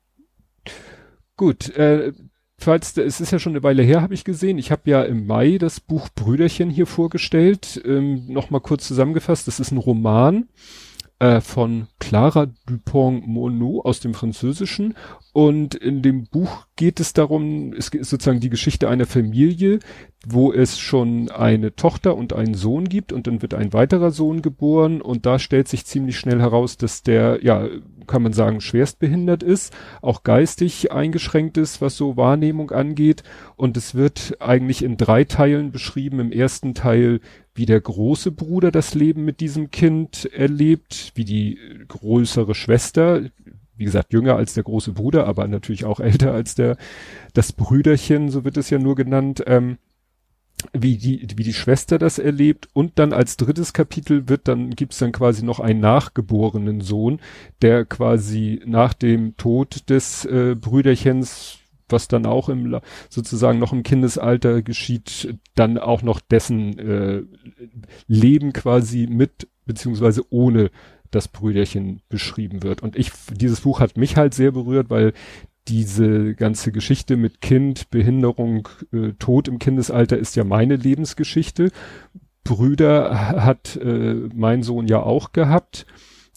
Gut, äh, falls, es ist ja schon eine Weile her, habe ich gesehen. Ich habe ja im Mai das Buch Brüderchen hier vorgestellt. Ähm, Nochmal kurz zusammengefasst, das ist ein Roman äh, von Clara Dupont-Monod aus dem Französischen. Und in dem Buch geht es darum, es ist sozusagen die Geschichte einer Familie, wo es schon eine Tochter und einen Sohn gibt und dann wird ein weiterer Sohn geboren und da stellt sich ziemlich schnell heraus, dass der, ja, kann man sagen, schwerstbehindert ist, auch geistig eingeschränkt ist, was so Wahrnehmung angeht. Und es wird eigentlich in drei Teilen beschrieben. Im ersten Teil, wie der große Bruder das Leben mit diesem Kind erlebt, wie die größere Schwester, wie gesagt, jünger als der große Bruder, aber natürlich auch älter als der, das Brüderchen, so wird es ja nur genannt, ähm, wie die, wie die Schwester das erlebt. Und dann als drittes Kapitel wird dann, gibt's dann quasi noch einen nachgeborenen Sohn, der quasi nach dem Tod des äh, Brüderchens, was dann auch im, sozusagen noch im Kindesalter geschieht, dann auch noch dessen äh, Leben quasi mit, beziehungsweise ohne das Brüderchen beschrieben wird. Und ich, dieses Buch hat mich halt sehr berührt, weil diese ganze Geschichte mit Kind, Behinderung, äh, Tod im Kindesalter ist ja meine Lebensgeschichte. Brüder hat äh, mein Sohn ja auch gehabt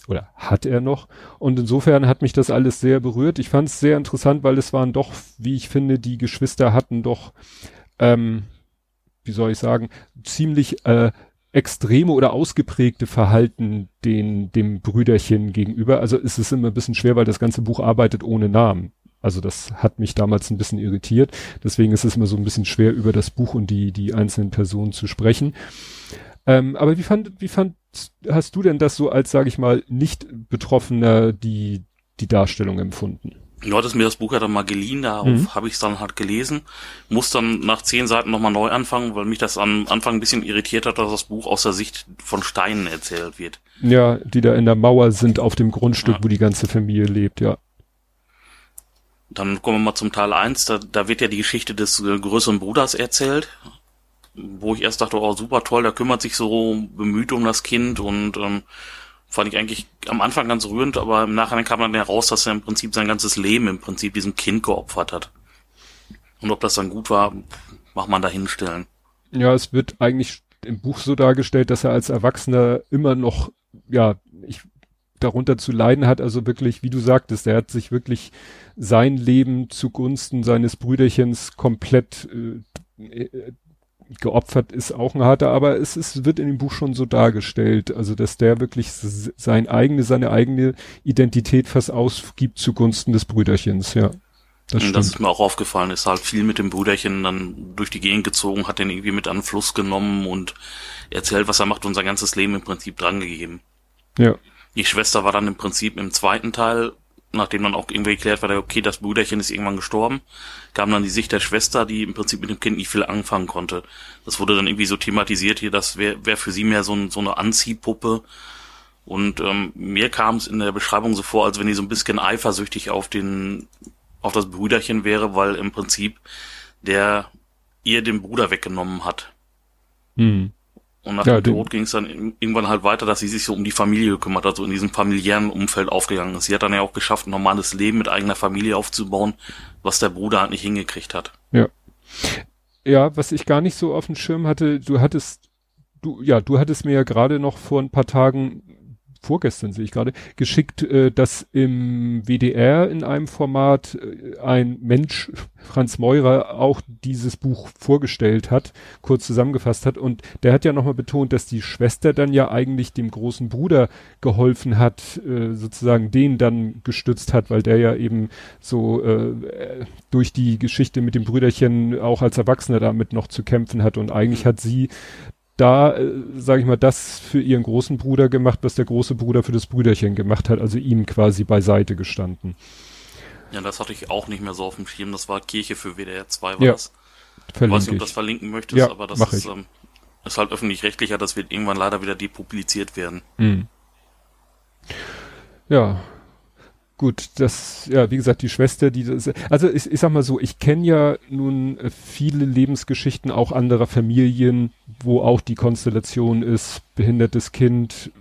oder hat er noch. Und insofern hat mich das alles sehr berührt. Ich fand es sehr interessant, weil es waren doch, wie ich finde, die Geschwister hatten doch, ähm, wie soll ich sagen, ziemlich äh, extreme oder ausgeprägte Verhalten den, dem Brüderchen gegenüber. Also ist es immer ein bisschen schwer, weil das ganze Buch arbeitet ohne Namen. Also das hat mich damals ein bisschen irritiert. Deswegen ist es immer so ein bisschen schwer, über das Buch und die, die einzelnen Personen zu sprechen. Ähm, aber wie fand, wie fand, hast du denn das so als, sage ich mal, nicht Betroffener die, die Darstellung empfunden? Du hattest mir das Buch ja dann mal geliehen, da mhm. habe ich es dann halt gelesen, muss dann nach zehn Seiten nochmal neu anfangen, weil mich das am Anfang ein bisschen irritiert hat, dass das Buch aus der Sicht von Steinen erzählt wird. Ja, die da in der Mauer sind auf dem Grundstück, ja. wo die ganze Familie lebt, ja. Dann kommen wir mal zum Teil eins. da, da wird ja die Geschichte des äh, größeren Bruders erzählt, wo ich erst dachte, oh super toll, der kümmert sich so bemüht um das Kind und ähm, fand ich eigentlich am Anfang ganz rührend, aber im Nachhinein kam dann heraus, dass er im Prinzip sein ganzes Leben im Prinzip diesem Kind geopfert hat. Und ob das dann gut war, mag man da hinstellen. Ja, es wird eigentlich im Buch so dargestellt, dass er als Erwachsener immer noch, ja, ich, darunter zu leiden hat, also wirklich, wie du sagtest, er hat sich wirklich sein Leben zugunsten seines Brüderchens komplett äh, geopfert ist auch ein harter, aber es ist, wird in dem Buch schon so dargestellt, also dass der wirklich sein eigene, seine eigene Identität fast ausgibt zugunsten des Brüderchens, ja. Das, das ist mir auch aufgefallen, ist halt viel mit dem Brüderchen dann durch die Gegend gezogen, hat den irgendwie mit an den Fluss genommen und erzählt, was er macht und sein ganzes Leben im Prinzip drangegeben. Ja. Die Schwester war dann im Prinzip im zweiten Teil nachdem dann auch irgendwie geklärt war, okay, das Brüderchen ist irgendwann gestorben, kam dann die Sicht der Schwester, die im Prinzip mit dem Kind nicht viel anfangen konnte. Das wurde dann irgendwie so thematisiert hier, das wäre wär für sie mehr so, ein, so eine Anziehpuppe. Und ähm, mir kam es in der Beschreibung so vor, als wenn die so ein bisschen eifersüchtig auf den, auf das Brüderchen wäre, weil im Prinzip der ihr den Bruder weggenommen hat. Hm. Und nach ja, dem Tod ging es dann irgendwann halt weiter, dass sie sich so um die Familie gekümmert hat, so in diesem familiären Umfeld aufgegangen ist. Sie hat dann ja auch geschafft, ein normales Leben mit eigener Familie aufzubauen, was der Bruder halt nicht hingekriegt hat. Ja. Ja, was ich gar nicht so auf dem Schirm hatte, du hattest, du, ja, du hattest mir ja gerade noch vor ein paar Tagen vorgestern sehe ich gerade, geschickt, äh, dass im WDR in einem Format äh, ein Mensch, Franz Meurer, auch dieses Buch vorgestellt hat, kurz zusammengefasst hat. Und der hat ja nochmal betont, dass die Schwester dann ja eigentlich dem großen Bruder geholfen hat, äh, sozusagen den dann gestützt hat, weil der ja eben so äh, durch die Geschichte mit dem Brüderchen auch als Erwachsener damit noch zu kämpfen hat. Und eigentlich hat sie da, äh, sage ich mal, das für ihren großen Bruder gemacht, was der große Bruder für das Brüderchen gemacht hat, also ihm quasi beiseite gestanden. Ja, das hatte ich auch nicht mehr so auf dem Schirm. Das war Kirche für WDR 2 war ja, das. Ich weiß nicht, ob du das verlinken möchtest, ja, aber das ist, ähm, ist halt öffentlich-rechtlicher, das wird irgendwann leider wieder depubliziert werden. Mhm. Ja, gut, das, ja, wie gesagt, die Schwester, die das, also ich, ich sag mal so, ich kenne ja nun äh, viele Lebensgeschichten auch anderer Familien, wo auch die Konstellation ist, behindertes Kind,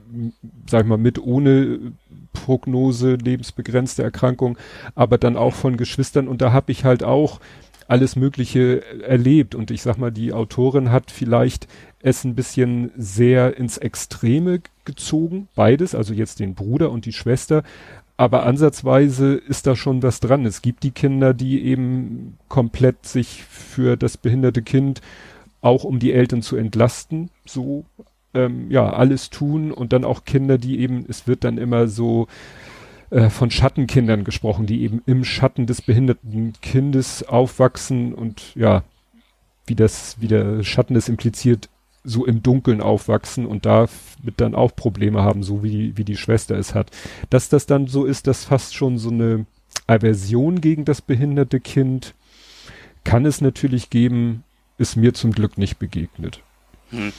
sag ich mal, mit ohne Prognose, lebensbegrenzte Erkrankung, aber dann auch von Geschwistern. Und da habe ich halt auch alles Mögliche erlebt. Und ich sag mal, die Autorin hat vielleicht es ein bisschen sehr ins Extreme gezogen, beides, also jetzt den Bruder und die Schwester, aber ansatzweise ist da schon was dran. Es gibt die Kinder, die eben komplett sich für das behinderte Kind auch um die Eltern zu entlasten, so ähm, ja alles tun. Und dann auch Kinder, die eben, es wird dann immer so äh, von Schattenkindern gesprochen, die eben im Schatten des behinderten Kindes aufwachsen. Und ja, wie das, wie der Schatten das impliziert, so im Dunkeln aufwachsen und da mit dann auch Probleme haben, so wie, wie die Schwester es hat. Dass das dann so ist, dass fast schon so eine Aversion gegen das behinderte Kind kann es natürlich geben, ist mir zum Glück nicht begegnet. Hm.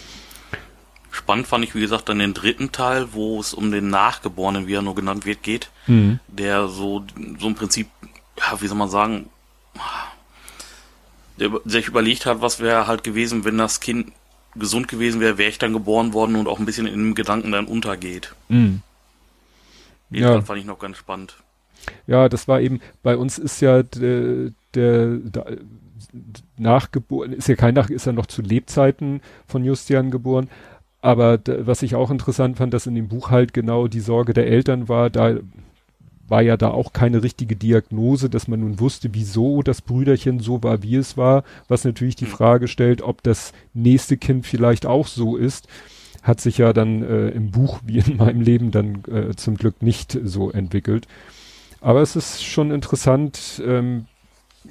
Spannend fand ich, wie gesagt, dann den dritten Teil, wo es um den Nachgeborenen, wie er nur genannt wird, geht, mhm. der so, so im Prinzip, ja, wie soll man sagen, der sich überlegt hat, was wäre halt gewesen, wenn das Kind gesund gewesen wäre, wäre ich dann geboren worden und auch ein bisschen in dem Gedanken dann untergeht. Mhm. Den ja. fand ich noch ganz spannend. Ja, das war eben, bei uns ist ja der, der, der nachgeboren, ist ja kein Nach, ist ja noch zu Lebzeiten von Justian geboren. Aber was ich auch interessant fand, dass in dem Buch halt genau die Sorge der Eltern war, da war ja da auch keine richtige Diagnose, dass man nun wusste, wieso das Brüderchen so war, wie es war, was natürlich die hm. Frage stellt, ob das nächste Kind vielleicht auch so ist. hat sich ja dann äh, im Buch wie in meinem Leben dann äh, zum Glück nicht so entwickelt. Aber es ist schon interessant, ähm,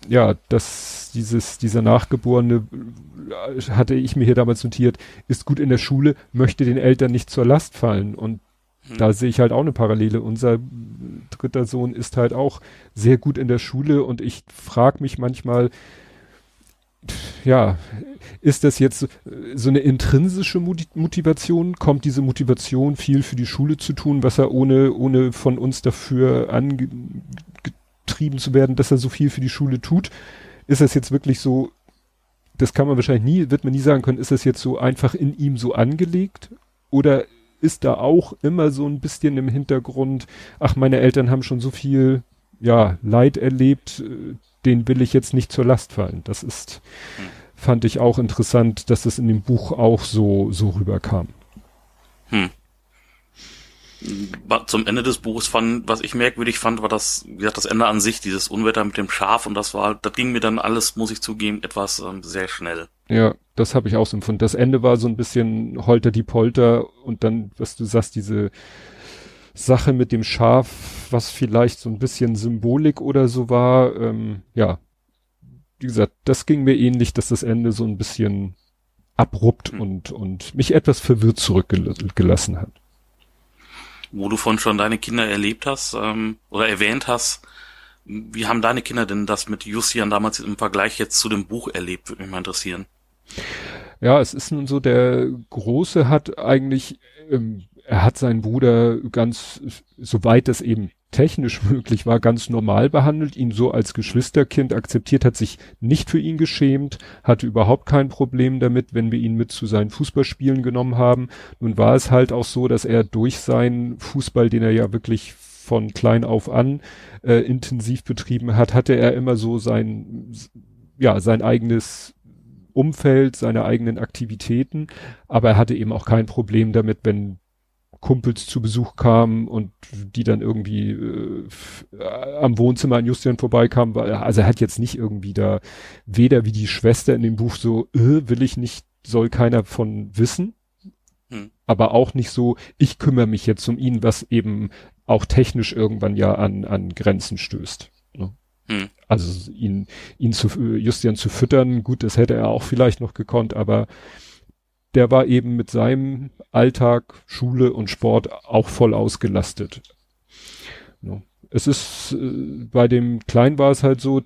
ja, dass dieses, dieser Nachgeborene, äh, hatte ich mir hier damals notiert, ist gut in der Schule, möchte den Eltern nicht zur Last fallen. Und hm. da sehe ich halt auch eine Parallele. Unser dritter Sohn ist halt auch sehr gut in der Schule und ich frage mich manchmal, ja, ist das jetzt so eine intrinsische Motivation? Kommt diese Motivation viel für die Schule zu tun, was er ohne, ohne von uns dafür angetrieben zu werden, dass er so viel für die Schule tut? Ist das jetzt wirklich so, das kann man wahrscheinlich nie, wird man nie sagen können, ist das jetzt so einfach in ihm so angelegt? Oder ist da auch immer so ein bisschen im Hintergrund, ach, meine Eltern haben schon so viel, ja, Leid erlebt, äh, den will ich jetzt nicht zur Last fallen. Das ist, hm. fand ich auch interessant, dass das in dem Buch auch so, so rüberkam. Hm. Zum Ende des Buches fand, was ich merkwürdig fand, war das, wie gesagt, das Ende an sich, dieses Unwetter mit dem Schaf und das war, das ging mir dann alles, muss ich zugeben, etwas ähm, sehr schnell. Ja, das habe ich auch so empfunden. Das Ende war so ein bisschen holter die Polter und dann, was du sagst, diese Sache mit dem Schaf, was vielleicht so ein bisschen Symbolik oder so war, ähm, ja, wie gesagt, das ging mir ähnlich, dass das Ende so ein bisschen abrupt mhm. und, und mich etwas verwirrt zurückgelassen hat. Wo du von schon deine Kinder erlebt hast ähm, oder erwähnt hast, wie haben deine Kinder denn das mit Justian damals im Vergleich jetzt zu dem Buch erlebt, würde mich mal interessieren. Ja, es ist nun so, der Große hat eigentlich ähm, er hat seinen Bruder ganz, soweit es eben technisch möglich war, ganz normal behandelt, ihn so als Geschwisterkind akzeptiert, hat sich nicht für ihn geschämt, hatte überhaupt kein Problem damit, wenn wir ihn mit zu seinen Fußballspielen genommen haben. Nun war es halt auch so, dass er durch seinen Fußball, den er ja wirklich von klein auf an äh, intensiv betrieben hat, hatte er immer so sein, ja, sein eigenes Umfeld, seine eigenen Aktivitäten, aber er hatte eben auch kein Problem damit, wenn Kumpels zu Besuch kamen und die dann irgendwie äh, am Wohnzimmer an Justian vorbeikamen. Weil, also er hat jetzt nicht irgendwie da weder wie die Schwester in dem Buch so, äh, will ich nicht, soll keiner von wissen. Hm. Aber auch nicht so, ich kümmere mich jetzt um ihn, was eben auch technisch irgendwann ja an, an Grenzen stößt. Hm. Also ihn, ihn zu, Justian zu füttern, gut, das hätte er auch vielleicht noch gekonnt, aber der war eben mit seinem Alltag, Schule und Sport auch voll ausgelastet. Es ist, äh, bei dem Kleinen war es halt so,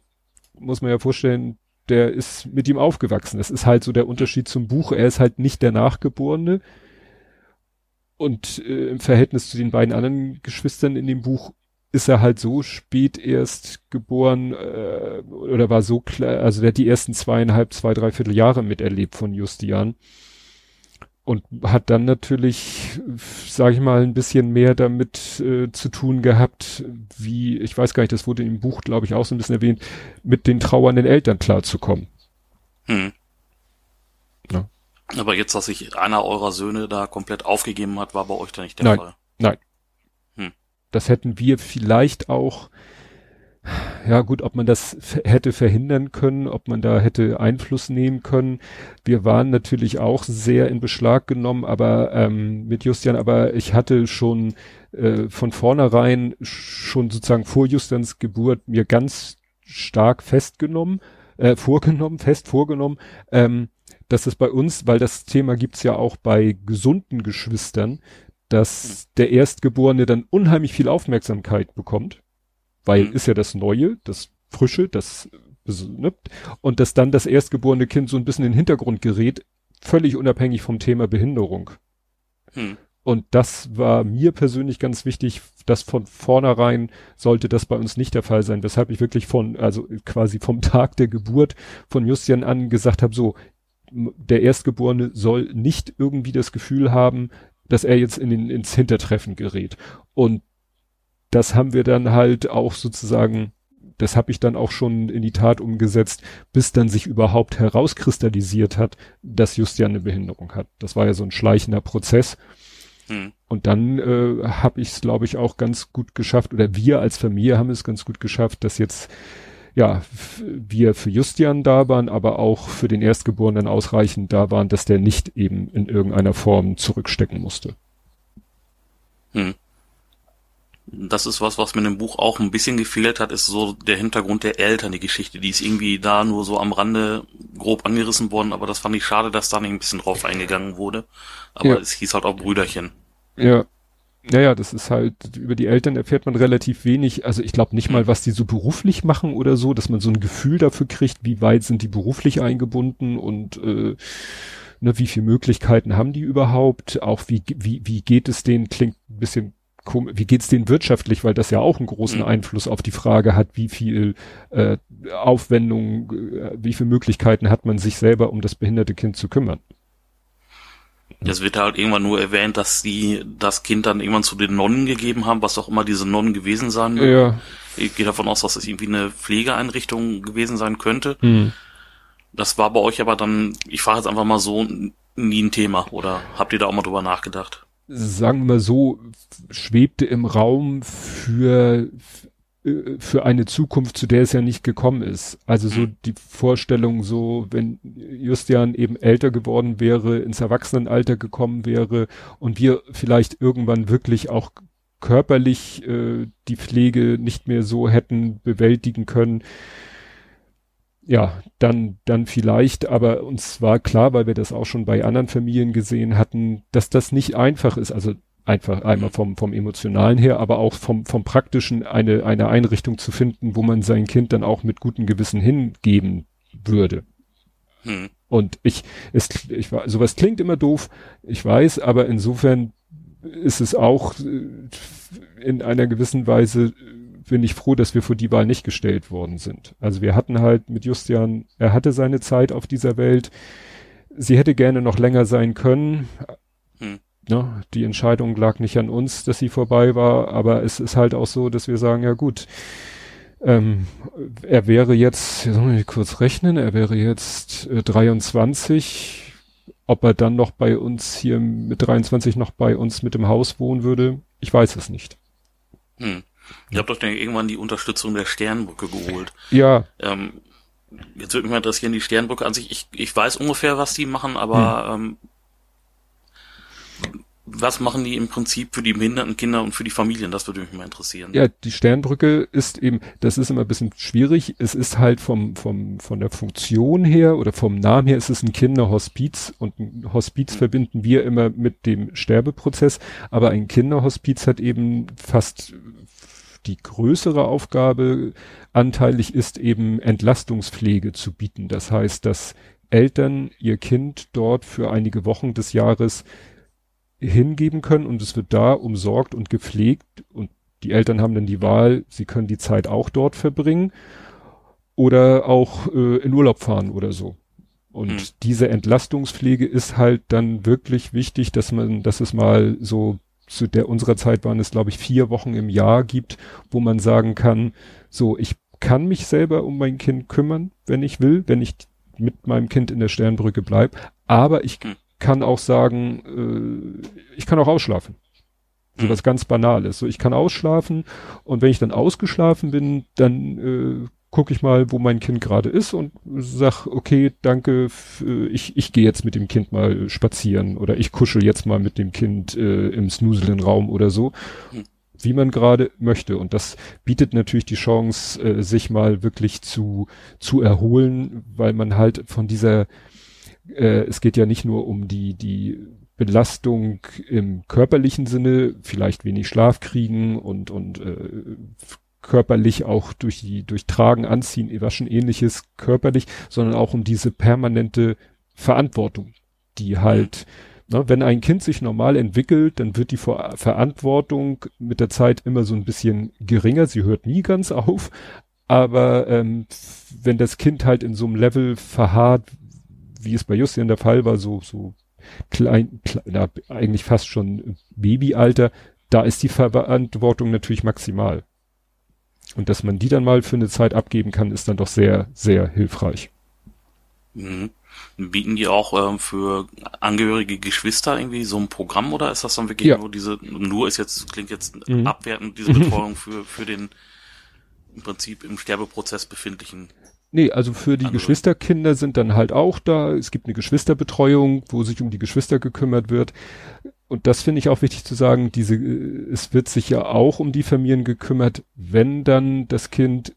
muss man ja vorstellen, der ist mit ihm aufgewachsen. Das ist halt so der Unterschied zum Buch. Er ist halt nicht der Nachgeborene. Und äh, im Verhältnis zu den beiden anderen Geschwistern in dem Buch ist er halt so spät erst geboren äh, oder war so klar, also der hat die ersten zweieinhalb, zwei, dreiviertel Jahre miterlebt von Justian und hat dann natürlich, sage ich mal, ein bisschen mehr damit äh, zu tun gehabt, wie, ich weiß gar nicht, das wurde im Buch, glaube ich, auch so ein bisschen erwähnt, mit den trauernden Eltern klarzukommen. Hm. Ja. Aber jetzt, dass sich einer eurer Söhne da komplett aufgegeben hat, war bei euch da nicht der nein, Fall. Nein. Das hätten wir vielleicht auch ja gut, ob man das hätte verhindern können, ob man da hätte Einfluss nehmen können. Wir waren natürlich auch sehr in Beschlag genommen, aber ähm, mit Justian, aber ich hatte schon äh, von vornherein schon sozusagen vor Justians Geburt mir ganz stark festgenommen, äh, vorgenommen, fest vorgenommen, ähm, dass es bei uns, weil das Thema gibt's ja auch bei gesunden Geschwistern, dass der Erstgeborene dann unheimlich viel Aufmerksamkeit bekommt weil mhm. ist ja das Neue, das Frische, das ne? und dass dann das erstgeborene Kind so ein bisschen in den Hintergrund gerät, völlig unabhängig vom Thema Behinderung. Mhm. Und das war mir persönlich ganz wichtig, dass von vornherein sollte das bei uns nicht der Fall sein, weshalb ich wirklich von, also quasi vom Tag der Geburt von Justian an gesagt habe, so, der Erstgeborene soll nicht irgendwie das Gefühl haben, dass er jetzt in den, ins Hintertreffen gerät. Und das haben wir dann halt auch sozusagen, das habe ich dann auch schon in die Tat umgesetzt, bis dann sich überhaupt herauskristallisiert hat, dass Justian eine Behinderung hat. Das war ja so ein schleichender Prozess. Hm. Und dann äh, habe ich es, glaube ich, auch ganz gut geschafft, oder wir als Familie haben es ganz gut geschafft, dass jetzt ja, wir für Justian da waren, aber auch für den Erstgeborenen ausreichend da waren, dass der nicht eben in irgendeiner Form zurückstecken musste. Hm. Das ist was, was mir in dem Buch auch ein bisschen gefehlt hat, ist so der Hintergrund der Eltern, die Geschichte. Die ist irgendwie da nur so am Rande grob angerissen worden, aber das fand ich schade, dass da nicht ein bisschen drauf eingegangen wurde. Aber ja. es hieß halt auch Brüderchen. Ja, naja, das ist halt, über die Eltern erfährt man relativ wenig. Also ich glaube nicht mal, was die so beruflich machen oder so, dass man so ein Gefühl dafür kriegt, wie weit sind die beruflich eingebunden und äh, ne, wie viele Möglichkeiten haben die überhaupt? Auch wie, wie, wie geht es denen, klingt ein bisschen komisch, wie geht's denen wirtschaftlich, weil das ja auch einen großen mhm. Einfluss auf die Frage hat, wie viel äh, Aufwendung, äh, wie viele Möglichkeiten hat man sich selber um das behinderte Kind zu kümmern. Es wird halt irgendwann nur erwähnt, dass sie das Kind dann irgendwann zu den Nonnen gegeben haben, was auch immer diese Nonnen gewesen sein mögen. Ja. Ich gehe davon aus, dass es irgendwie eine Pflegeeinrichtung gewesen sein könnte. Mhm. Das war bei euch aber dann, ich frage jetzt einfach mal so, nie ein Thema oder habt ihr da auch mal drüber nachgedacht? Sagen wir mal so, schwebte im Raum für für eine Zukunft, zu der es ja nicht gekommen ist. Also so mhm. die Vorstellung, so wenn Justian eben älter geworden wäre, ins Erwachsenenalter gekommen wäre und wir vielleicht irgendwann wirklich auch körperlich äh, die Pflege nicht mehr so hätten bewältigen können. Ja, dann, dann vielleicht, aber uns war klar, weil wir das auch schon bei anderen Familien gesehen hatten, dass das nicht einfach ist. Also Einfach einmal vom, vom emotionalen her, aber auch vom, vom praktischen eine, eine Einrichtung zu finden, wo man sein Kind dann auch mit gutem Gewissen hingeben würde. Hm. Und ich, es, ich, sowas klingt immer doof, ich weiß, aber insofern ist es auch äh, in einer gewissen Weise äh, bin ich froh, dass wir vor die Wahl nicht gestellt worden sind. Also wir hatten halt mit Justian, er hatte seine Zeit auf dieser Welt. Sie hätte gerne noch länger sein können. Hm ne, die Entscheidung lag nicht an uns, dass sie vorbei war, aber es ist halt auch so, dass wir sagen, ja gut, ähm, er wäre jetzt, soll ich kurz rechnen, er wäre jetzt äh, 23, ob er dann noch bei uns hier mit 23 noch bei uns mit dem Haus wohnen würde, ich weiß es nicht. Hm. Ihr habt doch dann irgendwann die Unterstützung der Sternbrücke geholt. Ja. Ähm, jetzt würde mich mal interessieren, die Sternbrücke an sich, ich, ich weiß ungefähr, was die machen, aber hm. ähm, was machen die im Prinzip für die behinderten Kinder und für die Familien? Das würde mich mal interessieren. Ja, die Sternbrücke ist eben, das ist immer ein bisschen schwierig. Es ist halt vom, vom, von der Funktion her oder vom Namen her ist es ein Kinderhospiz und ein Hospiz mhm. verbinden wir immer mit dem Sterbeprozess. Aber ein Kinderhospiz hat eben fast die größere Aufgabe anteilig ist eben Entlastungspflege zu bieten. Das heißt, dass Eltern ihr Kind dort für einige Wochen des Jahres hingeben können und es wird da umsorgt und gepflegt und die Eltern haben dann die Wahl, sie können die Zeit auch dort verbringen oder auch äh, in Urlaub fahren oder so. Und mhm. diese Entlastungspflege ist halt dann wirklich wichtig, dass man, dass es mal so zu der unserer Zeit waren es, glaube ich, vier Wochen im Jahr gibt, wo man sagen kann, so, ich kann mich selber um mein Kind kümmern, wenn ich will, wenn ich mit meinem Kind in der Sternbrücke bleib, aber ich mhm kann auch sagen, äh, ich kann auch ausschlafen. So mhm. was ganz Banales. So, ich kann ausschlafen und wenn ich dann ausgeschlafen bin, dann äh, gucke ich mal, wo mein Kind gerade ist und sag, okay, danke, ich, ich gehe jetzt mit dem Kind mal spazieren oder ich kuschel jetzt mal mit dem Kind äh, im snoozelen Raum oder so. Mhm. Wie man gerade möchte. Und das bietet natürlich die Chance, äh, sich mal wirklich zu, zu erholen, weil man halt von dieser äh, es geht ja nicht nur um die, die Belastung im körperlichen Sinne, vielleicht wenig Schlaf kriegen und, und äh, körperlich auch durch die, durch Tragen, Anziehen, Waschen ähnliches körperlich, sondern auch um diese permanente Verantwortung, die halt, ne, wenn ein Kind sich normal entwickelt, dann wird die Ver Verantwortung mit der Zeit immer so ein bisschen geringer. Sie hört nie ganz auf, aber ähm, wenn das Kind halt in so einem Level verharrt, wie es bei Justian der Fall war, so, so klein, klein na, eigentlich fast schon Babyalter, da ist die Verantwortung natürlich maximal. Und dass man die dann mal für eine Zeit abgeben kann, ist dann doch sehr, sehr hilfreich. Mhm. Bieten die auch ähm, für angehörige Geschwister irgendwie so ein Programm oder ist das dann wirklich ja. nur diese, nur ist jetzt, klingt jetzt mhm. abwertend, diese Betreuung für, für den im Prinzip im Sterbeprozess befindlichen. Nee, also für die Andere. Geschwisterkinder sind dann halt auch da. Es gibt eine Geschwisterbetreuung, wo sich um die Geschwister gekümmert wird. Und das finde ich auch wichtig zu sagen, diese, äh, es wird sich ja auch um die Familien gekümmert, wenn dann das Kind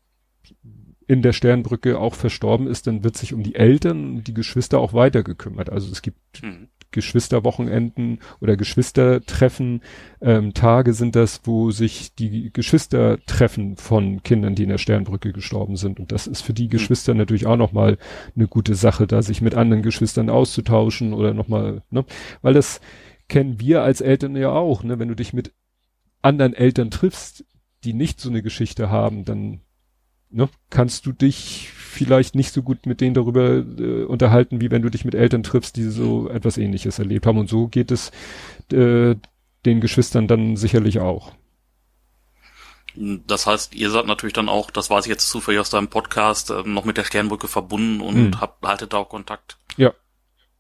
in der Sternbrücke auch verstorben ist, dann wird sich um die Eltern und die Geschwister auch weiter gekümmert. Also es gibt Mhm. Geschwisterwochenenden oder Geschwistertreffen, ähm, Tage sind das, wo sich die Geschwister treffen von Kindern, die in der Sternbrücke gestorben sind. Und das ist für die Geschwister natürlich auch nochmal eine gute Sache, da sich mit anderen Geschwistern auszutauschen oder nochmal, ne? Weil das kennen wir als Eltern ja auch, ne? Wenn du dich mit anderen Eltern triffst, die nicht so eine Geschichte haben, dann ne, kannst du dich vielleicht nicht so gut mit denen darüber äh, unterhalten, wie wenn du dich mit Eltern triffst, die so etwas ähnliches erlebt haben. Und so geht es äh, den Geschwistern dann sicherlich auch. Das heißt, ihr seid natürlich dann auch, das weiß ich jetzt zufällig aus deinem Podcast, äh, noch mit der Sternbrücke verbunden und Mhm. habt, haltet da auch Kontakt. Ja.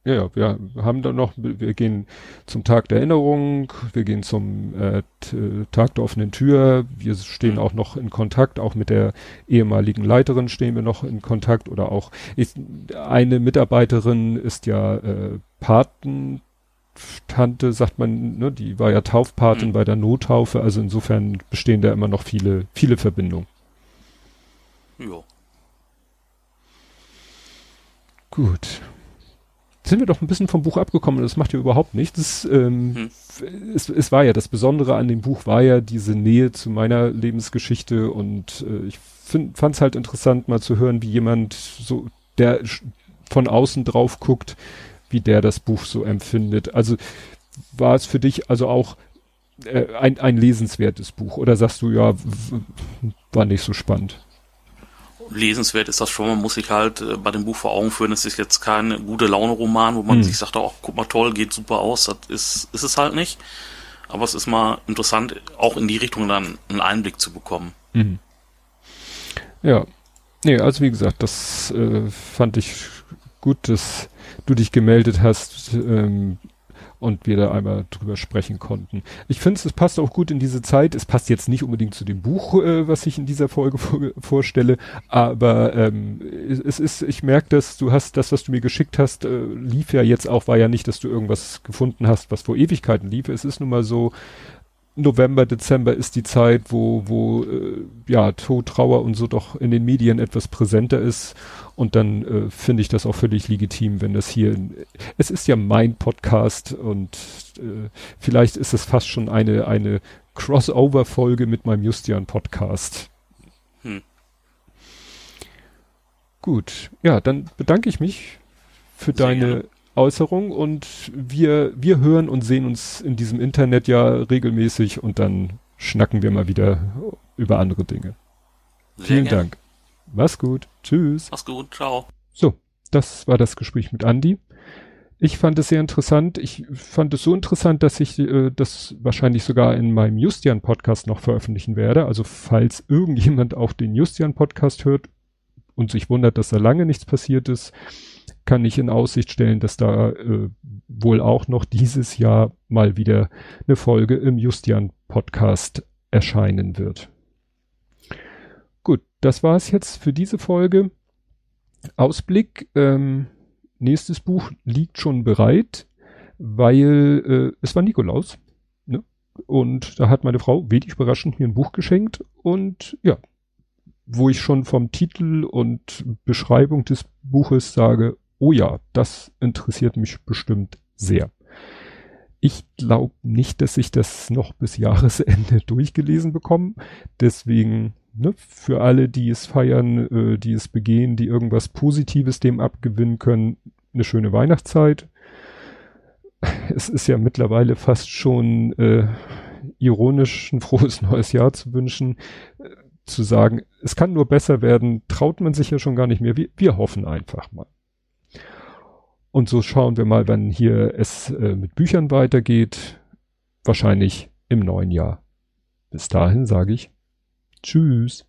Ja, ja, wir haben dann noch, wir gehen zum Tag der Erinnerung, wir gehen zum äh, Tag der offenen Tür, wir stehen auch noch in Kontakt, auch mit der ehemaligen Leiterin stehen wir noch in Kontakt oder auch ist, eine Mitarbeiterin ist ja äh, Patentante, sagt man, ne, die war ja Taufpatin Mhm. bei der Nottaufe, also insofern bestehen da immer noch viele, viele Verbindungen. Ja. Gut. Sind wir doch ein bisschen vom Buch abgekommen, das macht ja überhaupt nichts. Das, ähm, Hm. es, es war ja, das Besondere an dem Buch war ja diese Nähe zu meiner Lebensgeschichte und äh, ich fand es halt interessant, mal zu hören, wie jemand so, der von außen drauf guckt, wie der das Buch so empfindet. Also war es für dich also auch äh, ein, ein lesenswertes Buch oder sagst du, ja, war nicht so spannend? Lesenswert ist das schon, man muss sich halt äh, bei dem Buch vor Augen führen, es ist jetzt kein gute Laune-Roman, wo man Hm. sich sagt, oh, guck mal toll, geht super aus, das ist, ist es halt nicht. Aber es ist mal interessant, auch in die Richtung dann einen Einblick zu bekommen. Mhm. Ja. Nee, also wie gesagt, das äh, fand ich gut, dass du dich gemeldet hast ähm, und wir da einmal drüber sprechen konnten. Ich finde, es passt auch gut in diese Zeit. Es passt jetzt nicht unbedingt zu dem Buch, äh, was ich in dieser Folge vor, vorstelle, aber ähm, es, ist, ich merke, dass du hast das, was du mir geschickt hast, äh, lief ja jetzt auch, war ja nicht, dass du irgendwas gefunden hast, was vor Ewigkeiten lief. Es ist nun mal so, November, Dezember ist die Zeit, wo, wo äh, ja, Tod, Trauer und so doch in den Medien etwas präsenter ist. Und dann äh, finde ich das auch völlig legitim, wenn das hier, in, es ist ja mein Podcast und äh, vielleicht ist es fast schon eine, eine Crossover-Folge mit meinem Justian-Podcast. Hm. Gut, ja, dann bedanke ich mich für Sehr deine gerne. Äußerung und wir, wir hören und sehen uns in diesem Internet ja regelmäßig und dann schnacken wir mal wieder über andere Dinge. Sehr Vielen gerne. Dank. Mach's gut. Tschüss. Mach's gut, ciao. So, das war das Gespräch mit Andy. Ich fand es sehr interessant. Ich fand es so interessant, dass ich äh, das wahrscheinlich sogar in meinem Justian-Podcast noch veröffentlichen werde. Also falls irgendjemand auch den Justian-Podcast hört und sich wundert, dass da lange nichts passiert ist, kann ich in Aussicht stellen, dass da äh, wohl auch noch dieses Jahr mal wieder eine Folge im Justian-Podcast erscheinen wird. Das war es jetzt für diese Folge. Ausblick, ähm, nächstes Buch liegt schon bereit, weil äh, es war Nikolaus. Ne? Und da hat meine Frau wenig überraschend mir ein Buch geschenkt und ja, wo ich schon vom Titel und Beschreibung des Buches sage, oh ja, das interessiert mich bestimmt sehr. Ich glaube nicht, dass ich das noch bis Jahresende durchgelesen bekomme. Deswegen ne, für alle, die es feiern, äh, die es begehen, die irgendwas Positives dem abgewinnen können, eine schöne Weihnachtszeit. Es ist ja mittlerweile fast schon äh, ironisch, ein frohes neues Jahr zu wünschen, äh, zu sagen, es kann nur besser werden, traut man sich ja schon gar nicht mehr. Wir, wir hoffen einfach mal. Und so schauen wir mal, wann hier es äh, mit Büchern weitergeht. Wahrscheinlich im neuen Jahr. Bis dahin sage ich Tschüss.